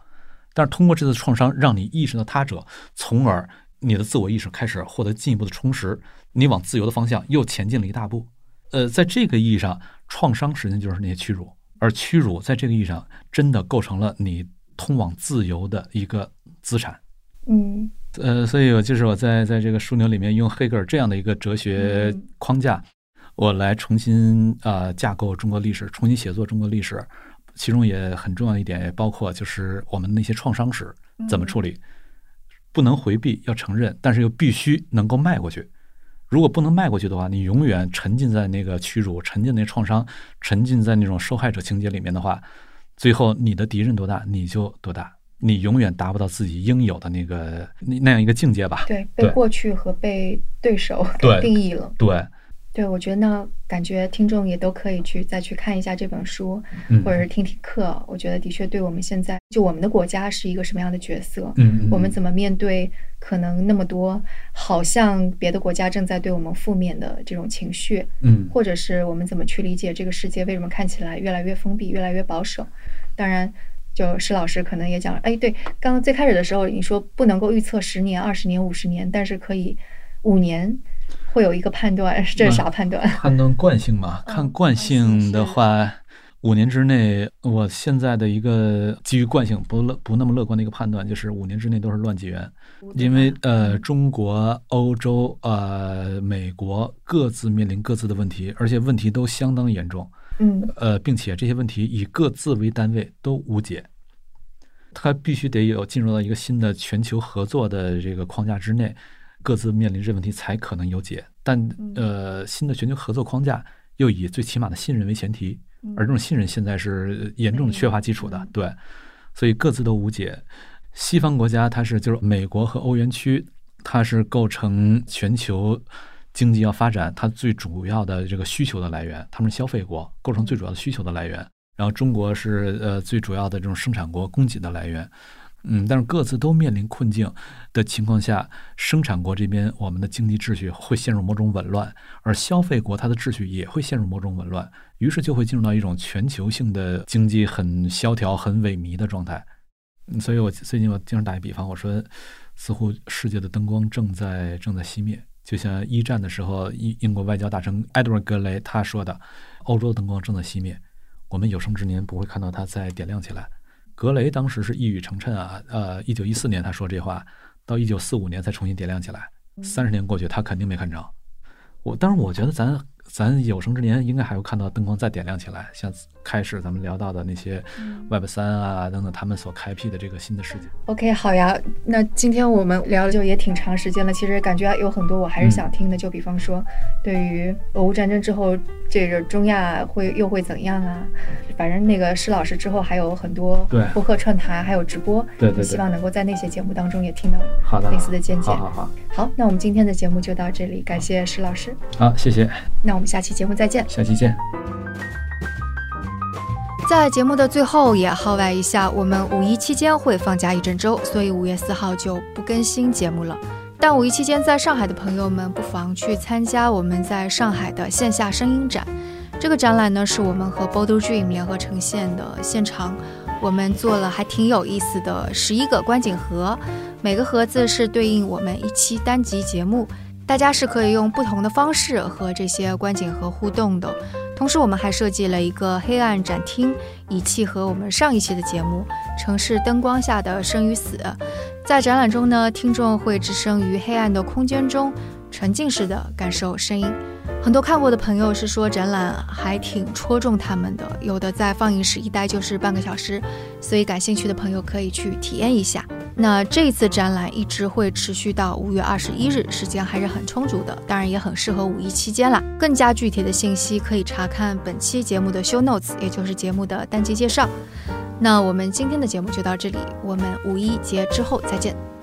Speaker 4: 但是通过这次创伤，让你意识到他者，从而你的自我意识开始获得进一步的充实，你往自由的方向又前进了一大步。呃，在这个意义上。创伤实际上就是那些屈辱，而屈辱在这个意义上真的构成了你通往自由的一个资产。
Speaker 3: 嗯，
Speaker 4: 呃，所以我就是我在在这个枢纽里面用黑格尔这样的一个哲学框架，我来重新呃架构中国历史，重新写作中国历史。其中也很重要一点，也包括就是我们那些创伤史怎么处理，不能回避，要承认，但是又必须能够迈过去。如果不能迈过去的话，你永远沉浸在那个屈辱、沉浸那创伤、沉浸在那种受害者情节里面的话，最后你的敌人多大，你就多大，你永远达不到自己应有的那个那那样一个境界吧？
Speaker 3: 对，被过去和被对手给定义了。
Speaker 4: 对。
Speaker 3: 对，我觉得呢，感觉听众也都可以去再去看一下这本书，或者是听听课。我觉得的确对我们现在就我们的国家是一个什么样的角色？
Speaker 4: 嗯，
Speaker 3: 我们怎么面对可能那么多好像别的国家正在对我们负面的这种情绪？
Speaker 4: 嗯，
Speaker 3: 或者是我们怎么去理解这个世界为什么看起来越来越封闭、越来越保守？当然，就施老师可能也讲了，哎，对，刚刚最开始的时候你说不能够预测十年、二十年、五十年，但是可以五年。会有一个判断，这是啥判断？[laughs]
Speaker 4: 判断惯性嘛？看惯性的话，五年之内，我现在的一个基于惯性不乐不那么乐观的一个判断，就是五年之内都是乱纪元，因为呃，中国、欧洲、呃，美国各自面临各自的问题，而且问题都相当严重。
Speaker 3: 嗯，
Speaker 4: 呃，并且这些问题以各自为单位都无解，它必须得有进入到一个新的全球合作的这个框架之内。各自面临这问题才可能有解，但呃，新的全球合作框架又以最起码的信任为前提，而这种信任现在是严重的缺乏基础的，对，所以各自都无解。西方国家它是就是美国和欧元区，它是构成全球经济要发展它最主要的这个需求的来源，他们是消费国，构成最主要的需求的来源。然后中国是呃最主要的这种生产国，供给的来源。嗯，但是各自都面临困境的情况下，生产国这边我们的经济秩序会陷入某种紊乱，而消费国它的秩序也会陷入某种紊乱，于是就会进入到一种全球性的经济很萧条、很萎靡的状态。所以我最近我经常打一比方，我说似乎世界的灯光正在正在熄灭，就像一战的时候，英英国外交大臣埃德温·格雷他说的：“欧洲的灯光正在熄灭，我们有生之年不会看到它再点亮起来。”格雷当时是一语成谶啊，呃，一九一四年他说这话，到一九四五年才重新点亮起来，三十年过去，他肯定没看成。我，但是我觉得咱。咱有生之年应该还会看到灯光再点亮起来，像开始咱们聊到的那些 Web 三啊等等，他们所开辟的这个新的世界。
Speaker 3: OK，好呀，那今天我们聊了就也挺长时间了，其实感觉有很多我还是想听的，就比方说，对于俄乌战争之后，这个中亚会又会怎样啊？反正那个施老师之后还有很多播客串台，还有直播，
Speaker 4: 对对，
Speaker 3: 希望能够在那些节目当中也听到
Speaker 4: 好的
Speaker 3: 类似的见解。
Speaker 4: 好好好，
Speaker 3: 好，那我们今天的节目就到这里，感谢施老师。
Speaker 4: 好，谢谢。
Speaker 3: 那我们下期节目再见。
Speaker 4: 下期见。
Speaker 3: 在节目的最后也号外一下，我们五一期间会放假一整周，所以五月四号就不更新节目了。但五一期间在上海的朋友们不妨去参加我们在上海的线下声音展。这个展览呢是我们和 Boulder Dream 联合呈现的现场，我们做了还挺有意思的十一个观景盒，每个盒子是对应我们一期单集节目。大家是可以用不同的方式和这些观景盒互动的。同时，我们还设计了一个黑暗展厅，以契合我们上一期的节目《城市灯光下的生与死》。在展览中呢，听众会置身于黑暗的空间中，沉浸式的感受声音。很多看过的朋友是说展览还挺戳中他们的，有的在放映室一待就是半个小时，所以感兴趣的朋友可以去体验一下。那这次展览一直会持续到五月二十一日，时间还是很充足的，当然也很适合五一期间啦。更加具体的信息可以查看本期节目的 show notes，也就是节目的单集介绍。那我们今天的节目就到这里，我们五一节之后再见。